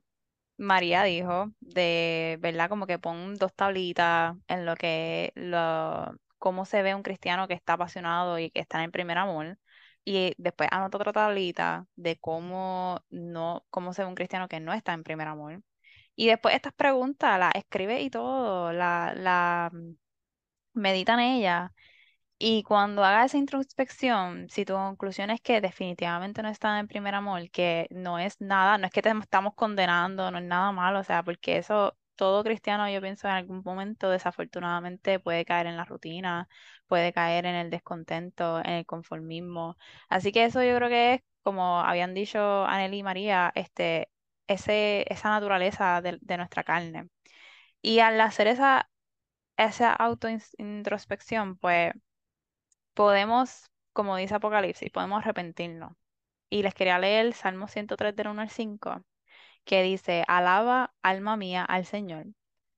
María dijo, de, ¿verdad? Como que pon dos tablitas en lo que, lo, cómo se ve un cristiano que está apasionado y que está en primer amor. Y después anota otra tablita de cómo no, cómo se ve un cristiano que no está en primer amor. Y después estas preguntas las escribe y todo, la, la medita en ellas. Y cuando haga esa introspección, si tu conclusión es que definitivamente no está en primer amor, que no es nada, no es que te estamos condenando, no es nada malo, o sea, porque eso todo cristiano yo pienso en algún momento desafortunadamente puede caer en la rutina, puede caer en el descontento, en el conformismo. Así que eso yo creo que es, como habían dicho Anel y María, este, ese, esa naturaleza de, de nuestra carne. Y al hacer esa, esa autointrospección, pues podemos, como dice Apocalipsis, podemos arrepentirnos. Y les quería leer el Salmo 103 del 1 al 5, que dice, Alaba, alma mía, al Señor.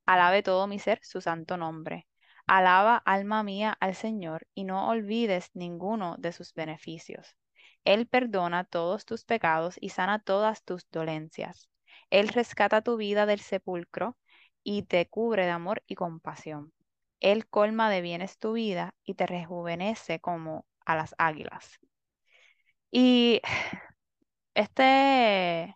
Alabe todo mi ser su santo nombre. Alaba, alma mía, al Señor, y no olvides ninguno de sus beneficios. Él perdona todos tus pecados y sana todas tus dolencias. Él rescata tu vida del sepulcro y te cubre de amor y compasión. Él colma de bienes tu vida y te rejuvenece como a las águilas. Y este,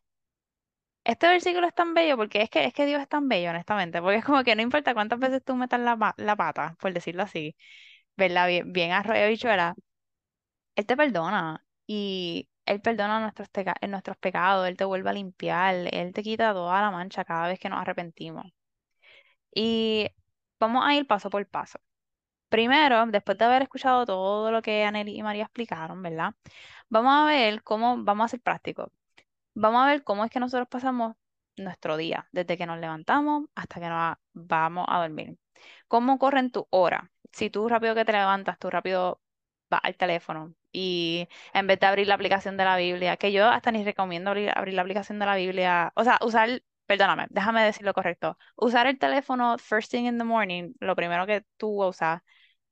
este versículo es tan bello porque es que, es que Dios es tan bello, honestamente, porque es como que no importa cuántas veces tú metas la, la pata, por decirlo así, ¿verdad? Bien, bien arroyo bichuela, Él te perdona y Él perdona nuestros, nuestros pecados, Él te vuelve a limpiar, Él te quita toda la mancha cada vez que nos arrepentimos. Y vamos a ir paso por paso. Primero, después de haber escuchado todo lo que Aneli y María explicaron, ¿verdad? Vamos a ver cómo, vamos a ser prácticos. Vamos a ver cómo es que nosotros pasamos nuestro día, desde que nos levantamos hasta que nos vamos a dormir. ¿Cómo corren tu hora? Si tú rápido que te levantas, tú rápido vas al teléfono y en vez de abrir la aplicación de la Biblia, que yo hasta ni recomiendo abrir, abrir la aplicación de la Biblia, o sea, usar perdóname, déjame decir lo correcto. Usar el teléfono first thing in the morning, lo primero que tú usas,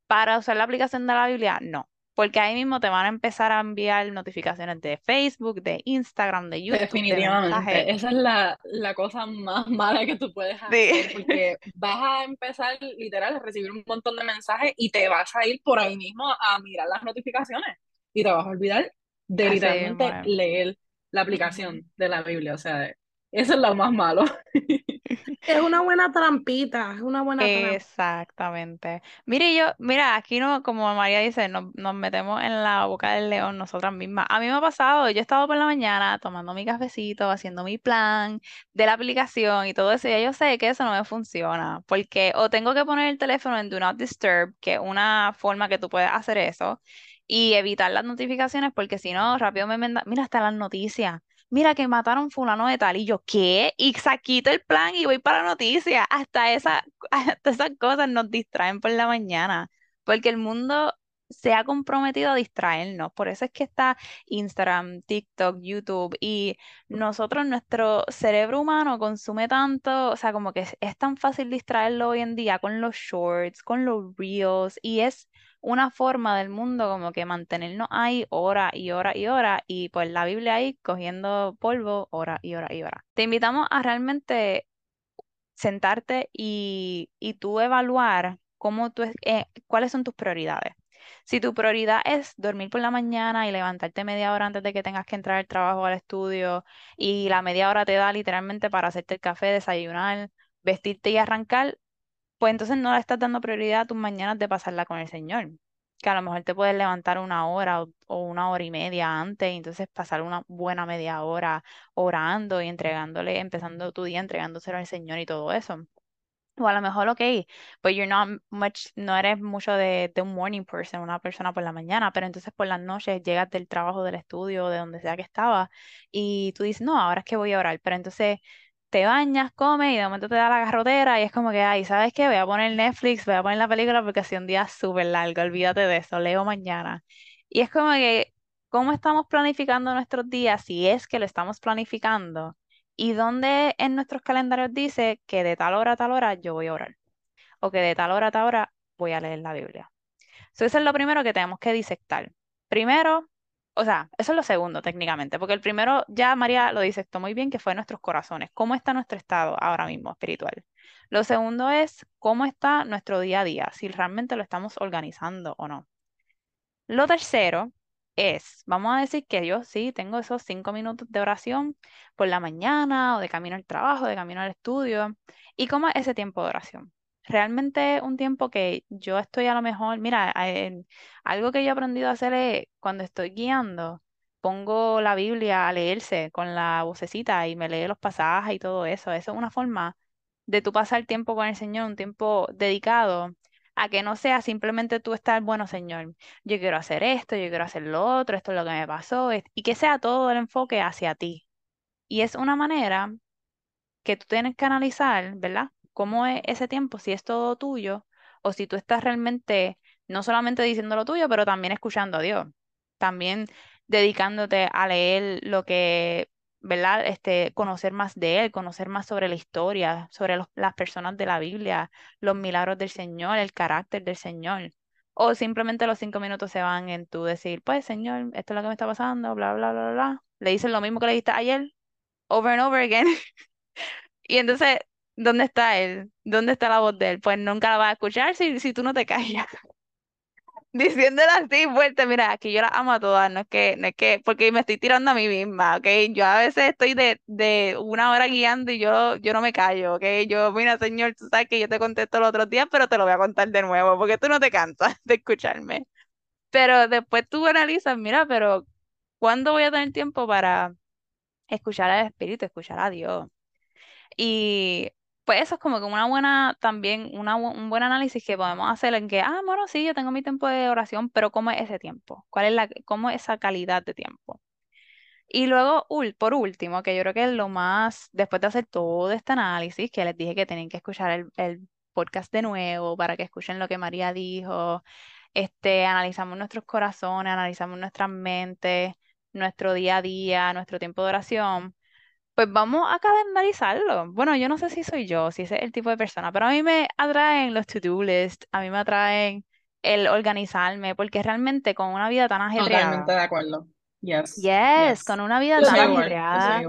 para usar la aplicación de la Biblia, no. Porque ahí mismo te van a empezar a enviar notificaciones de Facebook, de Instagram, de YouTube. Definitivamente. Esa es la, la, cosa más mala que tú puedes hacer. Porque vas a empezar literal a recibir un montón de mensajes y te vas a ir por ahí mismo a mirar las notificaciones. Y te vas a olvidar de literalmente leer la aplicación de la Biblia. O sea, eso es lo más malo. Es una buena trampita, es una buena. Exactamente. Mire, yo, mira, aquí no, como María dice, nos, nos metemos en la boca del león nosotras mismas. A mí me ha pasado, yo he estado por la mañana tomando mi cafecito, haciendo mi plan de la aplicación y todo eso, y yo sé que eso no me funciona, porque o tengo que poner el teléfono en Do Not Disturb, que es una forma que tú puedes hacer eso, y evitar las notificaciones, porque si no, rápido me manda, mira, hasta las noticias mira que mataron fulano de tal, y yo, ¿qué? Y saquito el plan y voy para la noticia. Hasta, esa, hasta esas cosas nos distraen por la mañana, porque el mundo se ha comprometido a distraernos. Por eso es que está Instagram, TikTok, YouTube y nosotros, nuestro cerebro humano consume tanto, o sea, como que es, es tan fácil distraerlo hoy en día con los shorts, con los reels y es una forma del mundo como que mantenernos ahí hora y hora y hora y pues la Biblia ahí cogiendo polvo hora y hora y hora. Te invitamos a realmente sentarte y, y tú evaluar cómo tú, eh, cuáles son tus prioridades. Si tu prioridad es dormir por la mañana y levantarte media hora antes de que tengas que entrar al trabajo al estudio y la media hora te da literalmente para hacerte el café, desayunar, vestirte y arrancar, pues entonces no le estás dando prioridad a tus mañanas de pasarla con el Señor. Que a lo mejor te puedes levantar una hora o, una hora y media antes y entonces pasar una buena media hora orando y entregándole, empezando tu día entregándoselo al Señor y todo eso. O a lo mejor, ok, pues you're not much, no eres mucho de, de, un morning person, una persona por la mañana, pero entonces por las noches llegas del trabajo, del estudio, de donde sea que estaba, y tú dices, no, ahora es que voy a orar, pero entonces te bañas, comes y de momento te da la garrotera y es como que, ay, ¿sabes qué? Voy a poner Netflix, voy a poner la película porque hace un día súper largo, olvídate de eso, leo mañana. Y es como que, ¿cómo estamos planificando nuestros días? Si es que lo estamos planificando. ¿Y dónde en nuestros calendarios dice que de tal hora a tal hora yo voy a orar? O que de tal hora a tal hora voy a leer la Biblia. So, eso es lo primero que tenemos que disectar. Primero, o sea, eso es lo segundo técnicamente, porque el primero ya María lo disectó muy bien, que fue nuestros corazones, cómo está nuestro estado ahora mismo espiritual. Lo segundo es cómo está nuestro día a día, si realmente lo estamos organizando o no. Lo tercero es, vamos a decir que yo sí tengo esos cinco minutos de oración por la mañana o de camino al trabajo, de camino al estudio. ¿Y cómo es ese tiempo de oración? Realmente un tiempo que yo estoy a lo mejor, mira, algo que yo he aprendido a hacer es cuando estoy guiando, pongo la Biblia a leerse con la vocecita y me lee los pasajes y todo eso. Eso es una forma de tú pasar tiempo con el Señor, un tiempo dedicado a que no sea simplemente tú estar, bueno, Señor, yo quiero hacer esto, yo quiero hacer lo otro, esto es lo que me pasó, y que sea todo el enfoque hacia ti. Y es una manera que tú tienes que analizar, ¿verdad? ¿Cómo es ese tiempo? Si es todo tuyo o si tú estás realmente no solamente diciendo lo tuyo, pero también escuchando a Dios. También dedicándote a leer lo que ¿verdad? Este, conocer más de él, conocer más sobre la historia, sobre las personas de la Biblia, los milagros del Señor, el carácter del Señor. O simplemente los cinco minutos se van en tú decir, pues Señor, esto es lo que me está pasando, bla, bla, bla, bla. Le dices lo mismo que le dijiste ayer, over and over again. y entonces, ¿dónde está él? ¿Dónde está la voz de él? Pues nunca la vas a escuchar si, si tú no te callas diciéndola así fuerte, mira, que yo la amo a todas, no es que, no es que, porque me estoy tirando a mí misma, ¿ok? Yo a veces estoy de, de una hora guiando y yo, yo no me callo, ¿ok? Yo, mira, señor, tú sabes que yo te contesto los otros días, pero te lo voy a contar de nuevo, porque tú no te cansas de escucharme. Pero después tú analizas, mira, pero ¿cuándo voy a tener tiempo para escuchar al Espíritu, escuchar a Dios? Y pues eso es como que una buena, también una, un buen análisis que podemos hacer en que, ah, bueno, sí, yo tengo mi tiempo de oración, pero ¿cómo es ese tiempo? ¿Cuál es la, cómo es esa calidad de tiempo? Y luego, por último, que yo creo que es lo más, después de hacer todo este análisis, que les dije que tienen que escuchar el, el podcast de nuevo para que escuchen lo que María dijo, este, analizamos nuestros corazones, analizamos nuestras mentes, nuestro día a día, nuestro tiempo de oración pues vamos a calendarizarlo. Bueno, yo no sé si soy yo, si ese es el tipo de persona, pero a mí me atraen los to-do list, a mí me atraen el organizarme, porque realmente con una vida tan ajetreada. Totalmente de acuerdo. Yes. Yes, con una vida tan ajetreada.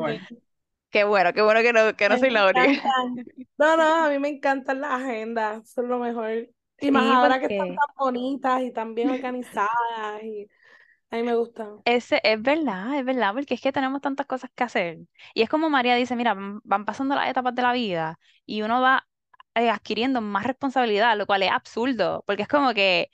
Qué bueno, qué bueno que no, que no soy la única. No, no, a mí me encantan las agendas, son lo mejor. Y más ahora que están tan bonitas y tan bien organizadas y a me gusta. Ese, es verdad, es verdad, porque es que tenemos tantas cosas que hacer. Y es como María dice, mira, van pasando las etapas de la vida y uno va eh, adquiriendo más responsabilidad, lo cual es absurdo, porque es como que,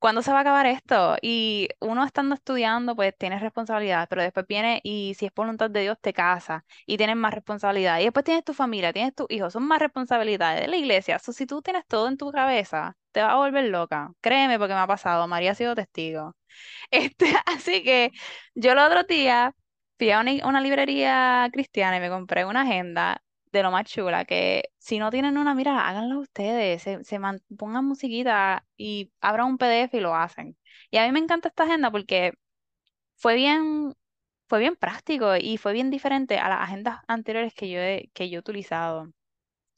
¿cuándo se va a acabar esto? Y uno estando estudiando, pues tienes responsabilidad, pero después viene y si es voluntad de Dios, te casa y tienes más responsabilidad. Y después tienes tu familia, tienes tus hijos, son más responsabilidades de la iglesia. Si tú tienes todo en tu cabeza, te va a volver loca. Créeme porque me ha pasado, María ha sido testigo. Este, así que yo el otro día fui a una, librería cristiana y me compré una agenda de lo más chula, que si no tienen una, mira, háganlo ustedes, se, se pongan musiquita y abran un PDF y lo hacen. Y a mí me encanta esta agenda porque fue bien, fue bien práctico y fue bien diferente a las agendas anteriores que yo he, que yo he utilizado.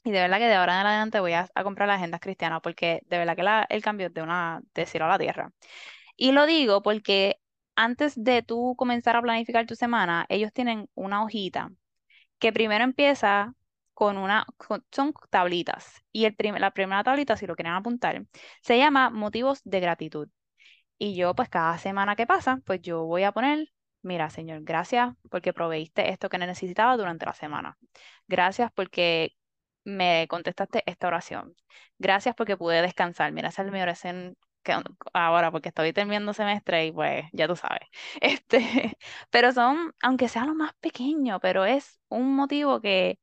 Y de verdad que de ahora en adelante voy a, comprar las agendas cristianas porque de verdad que el cambio es de una de cielo a la tierra. Y lo digo porque antes de tú comenzar a planificar tu semana, ellos tienen una hojita que primero empieza con una, son tablitas. Y el la primera tablita, si lo quieren apuntar, se llama motivos de gratitud. Y yo, pues cada semana que pasa, pues yo voy a poner, mira, Señor, gracias porque proveíste esto que necesitaba durante la semana. Gracias porque me contestaste esta oración. Gracias porque pude descansar. Mira, esa es mi oración ahora porque estoy terminando semestre y pues ya tú sabes. Este, pero son, aunque sea lo más pequeño, pero es un motivo que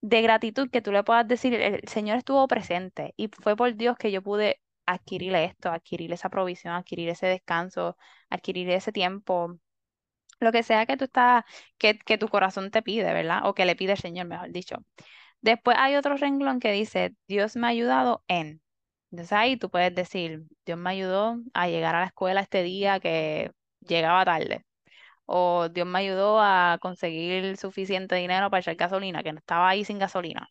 de gratitud que tú le puedas decir, el Señor estuvo presente y fue por Dios que yo pude adquirir esto, adquirir esa provisión, adquirir ese descanso, adquirir ese tiempo, lo que sea que tú estás, que, que tu corazón te pide, ¿verdad? O que le pide el Señor, mejor dicho. Después hay otro renglón que dice, Dios me ha ayudado en. Entonces ahí tú puedes decir, Dios me ayudó a llegar a la escuela este día que llegaba tarde. O Dios me ayudó a conseguir suficiente dinero para echar gasolina, que no estaba ahí sin gasolina.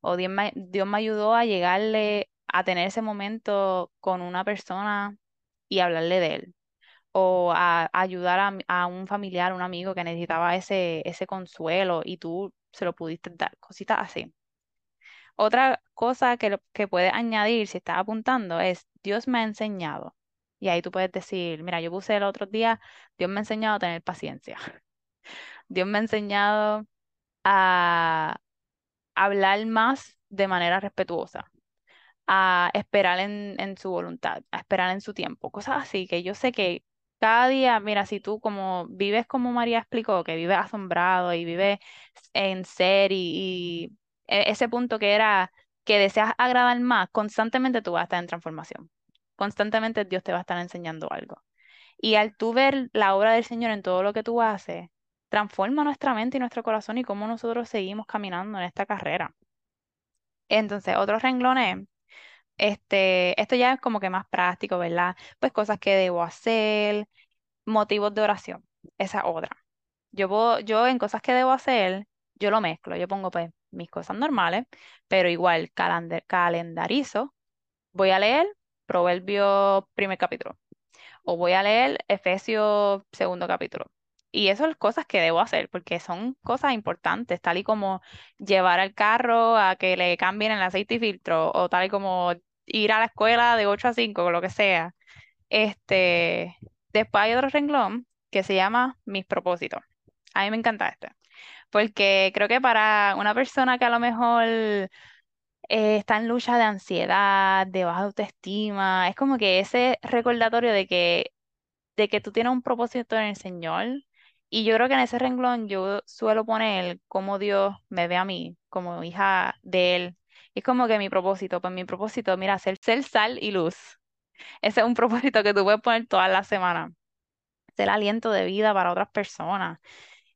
O Dios me, Dios me ayudó a llegarle a tener ese momento con una persona y hablarle de él, o a, ayudar a, a un familiar, un amigo que necesitaba ese, ese consuelo y tú se lo pudiste dar, cositas así. Otra cosa que, que puedes añadir si estás apuntando es, Dios me ha enseñado. Y ahí tú puedes decir, mira, yo puse el otro día, Dios me ha enseñado a tener paciencia. Dios me ha enseñado a hablar más de manera respetuosa, a esperar en, en su voluntad, a esperar en su tiempo, cosas así que yo sé que cada día, mira, si tú como vives como María explicó, que vives asombrado y vives en ser y, ese punto que era que deseas agradar más, constantemente tú vas a estar en transformación. Constantemente Dios te va a estar enseñando algo. Y al tú ver la obra del Señor en todo lo que tú haces, transforma nuestra mente y nuestro corazón y cómo nosotros seguimos caminando en esta carrera. Entonces, otro renglón es, este, esto ya es como que más práctico, ¿verdad? Pues cosas que debo hacer, motivos de oración, esa otra. Yo, puedo- yo en cosas que debo hacer, yo lo mezclo, yo pongo pues mis cosas normales, pero igual calendar- calendarizo, voy a leer Proverbio primer capítulo o voy a leer Efesios segundo capítulo. Y eso son cosas que debo hacer, porque son cosas importantes, tal y como llevar al carro a que le cambien el aceite y filtro, o tal y como ir a la escuela de 8 a 5, o lo que sea. Este, después hay otro renglón que se llama mis propósitos. A mí me encanta este, porque creo que para una persona que a lo mejor eh, está en lucha de ansiedad, de baja autoestima, es como que ese recordatorio de que de que tú tienes un propósito en el Señor. Y yo creo que en ese renglón yo suelo poner cómo Dios me ve a mí como hija de Él. Es como que mi propósito, pues mi propósito, mira, ser, ser sal y luz. Ese es un propósito que tú puedes poner toda la semana. Ser aliento de vida para otras personas.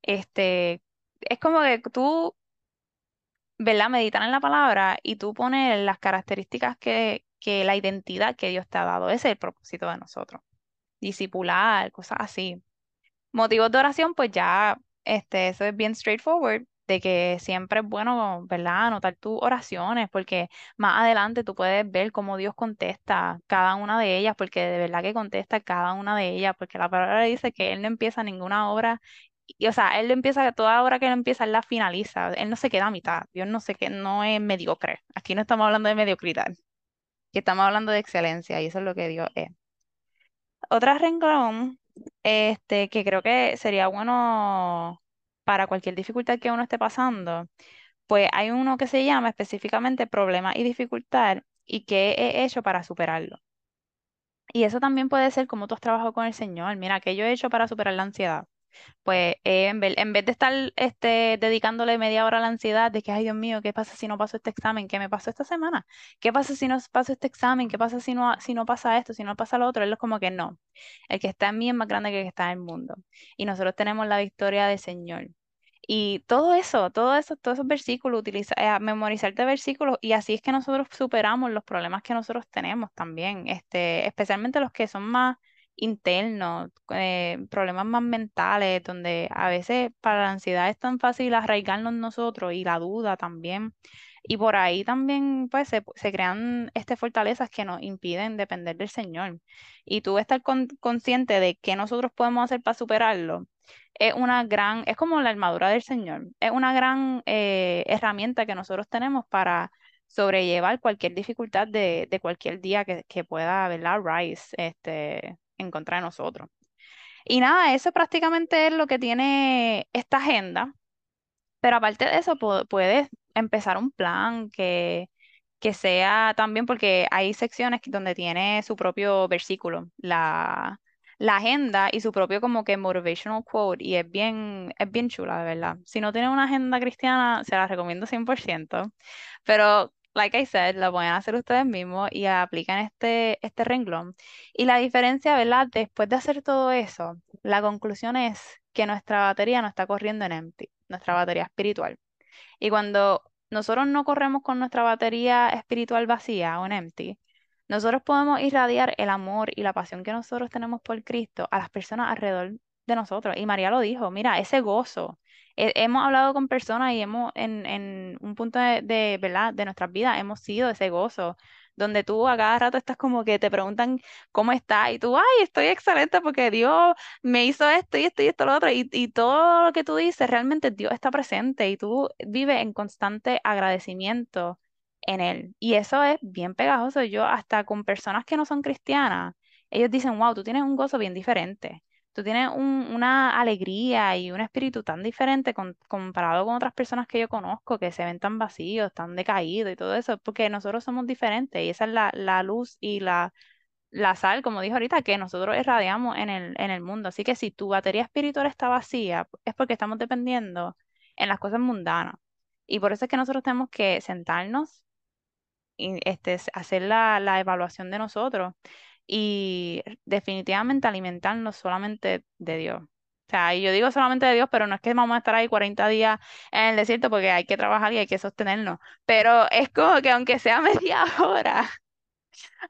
Este, es como que tú, ¿verdad? Meditar en la palabra y tú pones las características que, que la identidad que Dios te ha dado. Ese es el propósito de nosotros. Discipular, cosas así. Motivos de oración, pues ya, este, eso es bien straightforward, de que siempre es bueno, ¿verdad? Anotar tus oraciones, porque más adelante tú puedes ver cómo Dios contesta cada una de ellas, porque de verdad que contesta cada una de ellas, porque la palabra dice que Él no empieza ninguna obra, y, o sea, Él empieza, toda obra que Él empieza, Él la finaliza, Él no se queda a mitad, Dios no se que no es mediocre, aquí no estamos hablando de mediocridad, que estamos hablando de excelencia, y eso es lo que Dios es. Otra renglón, este, que creo que sería bueno para cualquier dificultad que uno esté pasando, pues hay uno que se llama específicamente problema y dificultad y qué he hecho para superarlo. Y eso también puede ser como tú has trabajado con el Señor. Mira, ¿qué yo he hecho para superar la ansiedad? Pues eh, en vez, en vez de estar este, dedicándole media hora a la ansiedad de que, ay Dios mío, ¿qué pasa si no paso este examen? ¿Qué me pasó esta semana? ¿Qué pasa si no paso este examen? ¿Qué pasa si no, si no pasa esto? Si no pasa lo otro? Él es como que no. El que está en mí es más grande que el que está en el mundo. Y nosotros tenemos la victoria del Señor. Y todo eso, todo eso, todos esos versículos, utiliza, eh, memorizarte versículos, y así es que nosotros superamos los problemas que nosotros tenemos también, este, especialmente los que son más internos, eh, problemas más mentales, donde a veces para la ansiedad es tan fácil arraigarnos nosotros y la duda también. Y por ahí también pues se, crean este, fortalezas que nos impiden depender del Señor. Y tú estar con- consciente de que nosotros podemos hacer para superarlo es una gran, es como la armadura del Señor, es una gran eh, herramienta que nosotros tenemos para sobrellevar cualquier dificultad de, de cualquier día que, que pueda, ¿verdad? Rise, este, en contra nosotros. Y nada, eso prácticamente es lo que tiene esta agenda, pero aparte de eso, pu- puedes empezar un plan que, que sea también, porque hay secciones donde tiene su propio versículo, la, la agenda y su propio como que motivational quote, y es bien, es bien chula, de verdad. Si no tienen una agenda cristiana, se la recomiendo 100%, pero like I said, la pueden hacer ustedes mismos y aplican este, este renglón. Y la diferencia, ¿verdad? Después de hacer todo eso, la conclusión es que nuestra batería no está corriendo en empty, nuestra batería espiritual. Y cuando nosotros no corremos con nuestra batería espiritual vacía o en empty, nosotros podemos irradiar el amor y la pasión que nosotros tenemos por Cristo a las personas alrededor de nosotros. Y María lo dijo, mira, ese gozo. He- hemos hablado con personas y hemos, en, un punto de, de, de nuestras vidas, hemos sido ese gozo donde tú a cada rato estás como que te preguntan cómo estás y tú, ay, estoy excelente porque Dios me hizo esto y esto y esto lo otro y, y todo lo que tú dices, realmente Dios está presente y tú vives en constante agradecimiento en Él. Y eso es bien pegajoso. Yo hasta con personas que no son cristianas, ellos dicen, wow, tú tienes un gozo bien diferente. Tú tienes un- una alegría y un espíritu tan diferente comparado con otras personas que yo conozco que se ven tan vacíos, tan decaídos y todo eso, porque nosotros somos diferentes y esa es la, la luz y la, la sal, como dijo ahorita, que nosotros irradiamos en el, en el mundo. Así que si tu batería espiritual está vacía, es porque estamos dependiendo en las cosas mundanas. Y por eso es que nosotros tenemos que sentarnos y este, hacer la, la evaluación de nosotros y definitivamente alimentarnos solamente de Dios. O sea, y yo digo solamente de Dios, pero no es que vamos a estar ahí 40 días en el desierto porque hay que trabajar y hay que sostenernos. Pero es como que aunque sea media hora,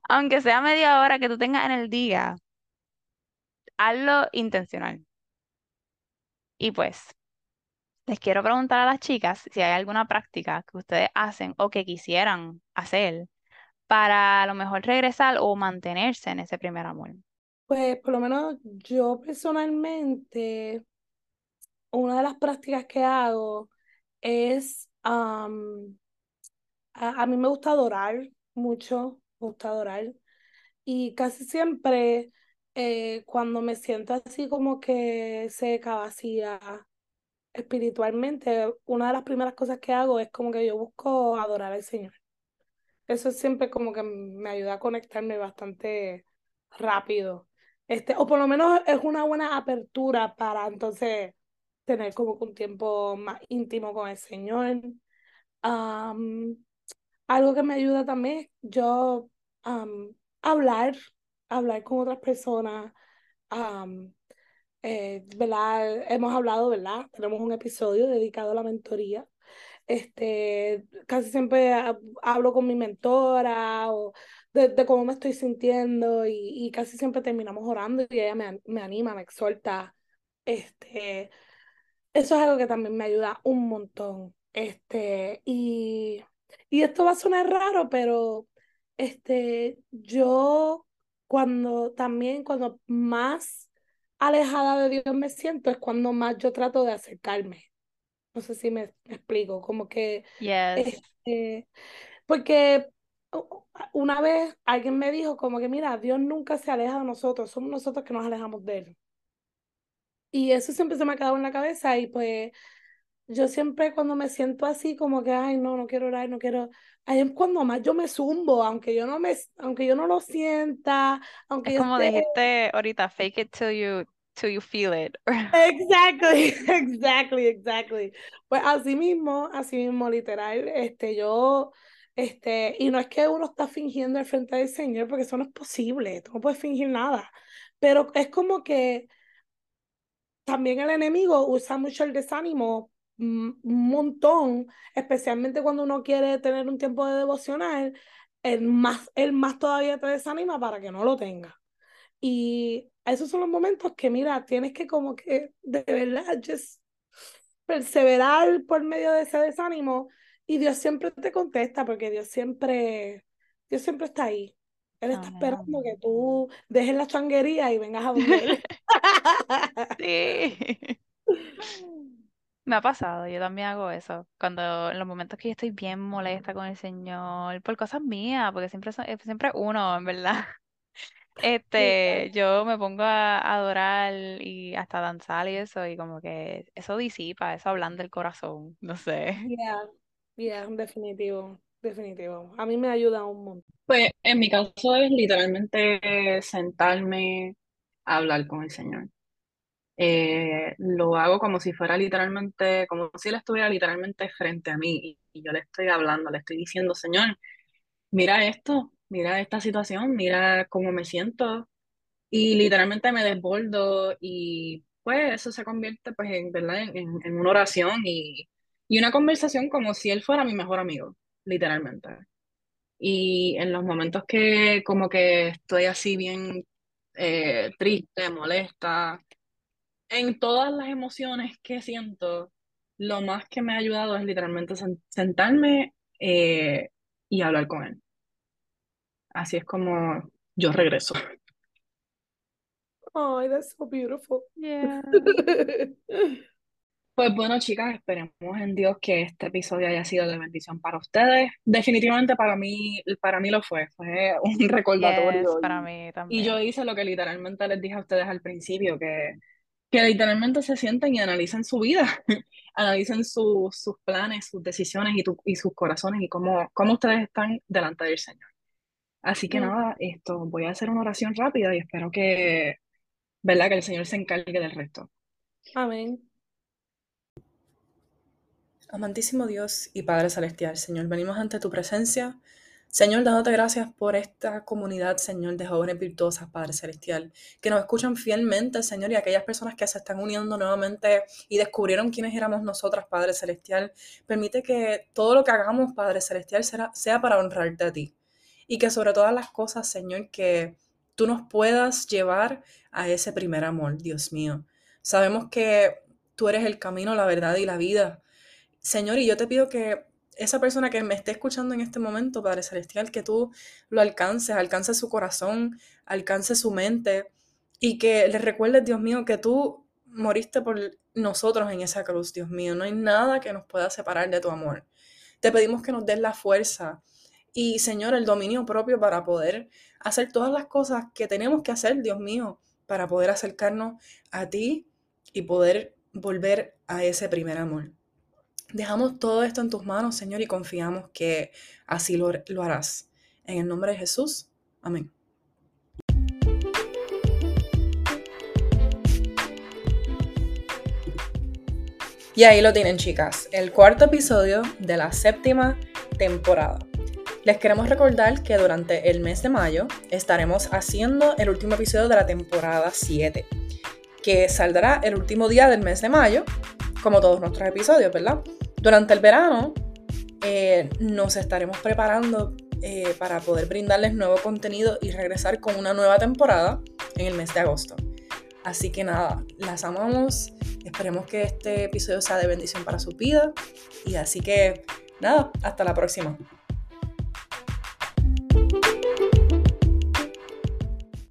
aunque sea media hora que tú tengas en el día, hazlo intencional. Y pues, les quiero preguntar a las chicas si hay alguna práctica que ustedes hacen o que quisieran hacer para a lo mejor regresar o mantenerse en ese primer amor. Pues por lo menos yo personalmente, una de las prácticas que hago es, am, a, a mí me gusta adorar mucho, me gusta adorar. Y casi siempre eh, cuando me siento así como que seca, vacía espiritualmente, una de las primeras cosas que hago es como que yo busco adorar al Señor. Eso siempre como que me ayuda a conectarme bastante rápido. Este, o por lo menos es una buena apertura para entonces tener como un tiempo más íntimo con el Señor. Am, algo que me ayuda también yo am, hablar, hablar con otras personas. am, eh, ¿verdad? Hemos hablado, ¿verdad? Tenemos un episodio dedicado a la mentoría. Este, casi siempre ha- hablo con mi mentora o de, de cómo me estoy sintiendo y, y casi siempre terminamos orando y ella me, me anima, me exhorta. Este, eso es algo que también me ayuda un montón. Este, y, y esto va a sonar raro, pero este, yo cuando también, cuando más alejada de Dios me siento, es cuando más yo trato de acercarme. No sé si me explico, como que, Yes. este, porque una vez alguien me dijo como que, mira, Dios nunca se aleja de nosotros, somos nosotros que nos alejamos de Él. Y eso siempre se me ha quedado en la cabeza y pues yo siempre cuando me siento así como que, ay, no, no quiero orar, no quiero, ahí es cuando más yo me zumbo, aunque yo no me, aunque yo no lo sienta, aunque Es yo como esté dijiste ahorita, fake it till you, till you feel it. Exactly, exactly, exactly. Pues así mismo, así mismo, literal, este, yo, este, y no es que uno está fingiendo al frente del Señor, porque eso no es posible, tú no puedes fingir nada, pero es como que también el enemigo usa mucho el desánimo, mm, un montón, especialmente cuando uno quiere tener un tiempo de devocional, el más, el más todavía te desanima para que no lo tenga. Y esos son los momentos que, mira, tienes que como que de verdad just perseverar por medio de ese desánimo y Dios siempre te contesta porque Dios siempre, Dios siempre está ahí. Él está Amén. esperando que tú dejes la changuería y vengas a donde. Sí. Me ha pasado, yo también hago eso. Cuando en los momentos que yo estoy bien molesta con el Señor, por cosas mías, porque siempre son- eh, siempre uno, en verdad. Este, yo me pongo a, adorar y hasta danzar y eso, y como que eso disipa, eso ablanda el corazón, no sé. Yeah, yeah, definitivo, definitivo. A mí me ayuda un montón. Pues en mi caso es literalmente sentarme a hablar con el Señor. Eh, lo hago como si fuera literalmente, como si Él estuviera literalmente frente a mí y, y yo le estoy hablando, le estoy diciendo, Señor, mira esto, mira esta situación, mira cómo me siento y literalmente me desbordo y pues eso se convierte pues en, ¿verdad? en, en- en una oración y, y una conversación como si Él fuera mi mejor amigo, literalmente. Y en los momentos que como que estoy así bien eh, triste, molesta, en todas las emociones que siento, lo más que me ha ayudado es literalmente sen- sentarme eh, y hablar con él. Así es como yo regreso. Ay, that's so beautiful. Yeah. Pues bueno, chicas, esperemos en Dios que este episodio haya sido de bendición para ustedes. Definitivamente para mí, para mí lo fue, fue un Yes, recordatorio. para Y, mí y también. yo hice lo que literalmente les dije a ustedes al principio, que, que literalmente se sienten y analicen su vida, analicen su- sus planes, sus decisiones y, tu- y sus corazones y cómo, cómo ustedes están delante del Señor. Así que Mm. nada, esto, voy a hacer una oración rápida y espero que, ¿verdad? Que el Señor se encargue del resto. Amén. Amantísimo Dios y Padre Celestial, Señor, venimos ante tu presencia. Señor, dándote gracias por esta comunidad, Señor, de jóvenes virtuosas, Padre Celestial, que nos escuchan fielmente, Señor, y aquellas personas que se están uniendo nuevamente y descubrieron quiénes éramos nosotras, Padre Celestial. Permite que todo lo que hagamos, Padre Celestial, sea para honrarte a ti. Y que sobre todas las cosas, Señor, que tú nos puedas llevar a ese primer amor, Dios mío. Sabemos que tú eres el camino, la verdad y la vida. Señor, y yo te pido que esa persona que me esté escuchando en este momento, Padre Celestial, que tú lo alcances, alcances su corazón, alcances su mente y que le recuerdes, Dios mío, que tú moriste por nosotros en esa cruz, Dios mío. No hay nada que nos pueda separar de tu amor. Te pedimos que nos des la fuerza y, Señor, el dominio propio para poder hacer todas las cosas que tenemos que hacer, Dios mío, para poder acercarnos a ti y poder volver a ese primer amor. Dejamos todo esto en tus manos, Señor, y confiamos que así lo, lo harás. En el nombre de Jesús. Amén. Y ahí lo tienen, chicas, el cuarto episodio de la séptima temporada. Les queremos recordar que durante el mes de mayo estaremos haciendo el último episodio de la temporada 7, que saldrá el último día del mes de mayo, como todos nuestros episodios, ¿verdad? Durante el verano eh, nos estaremos preparando eh, para poder brindarles nuevo contenido y regresar con una nueva temporada en el mes de agosto. Así que nada, las amamos. Esperemos que este episodio sea de bendición para su vida. Y así que nada, hasta la próxima.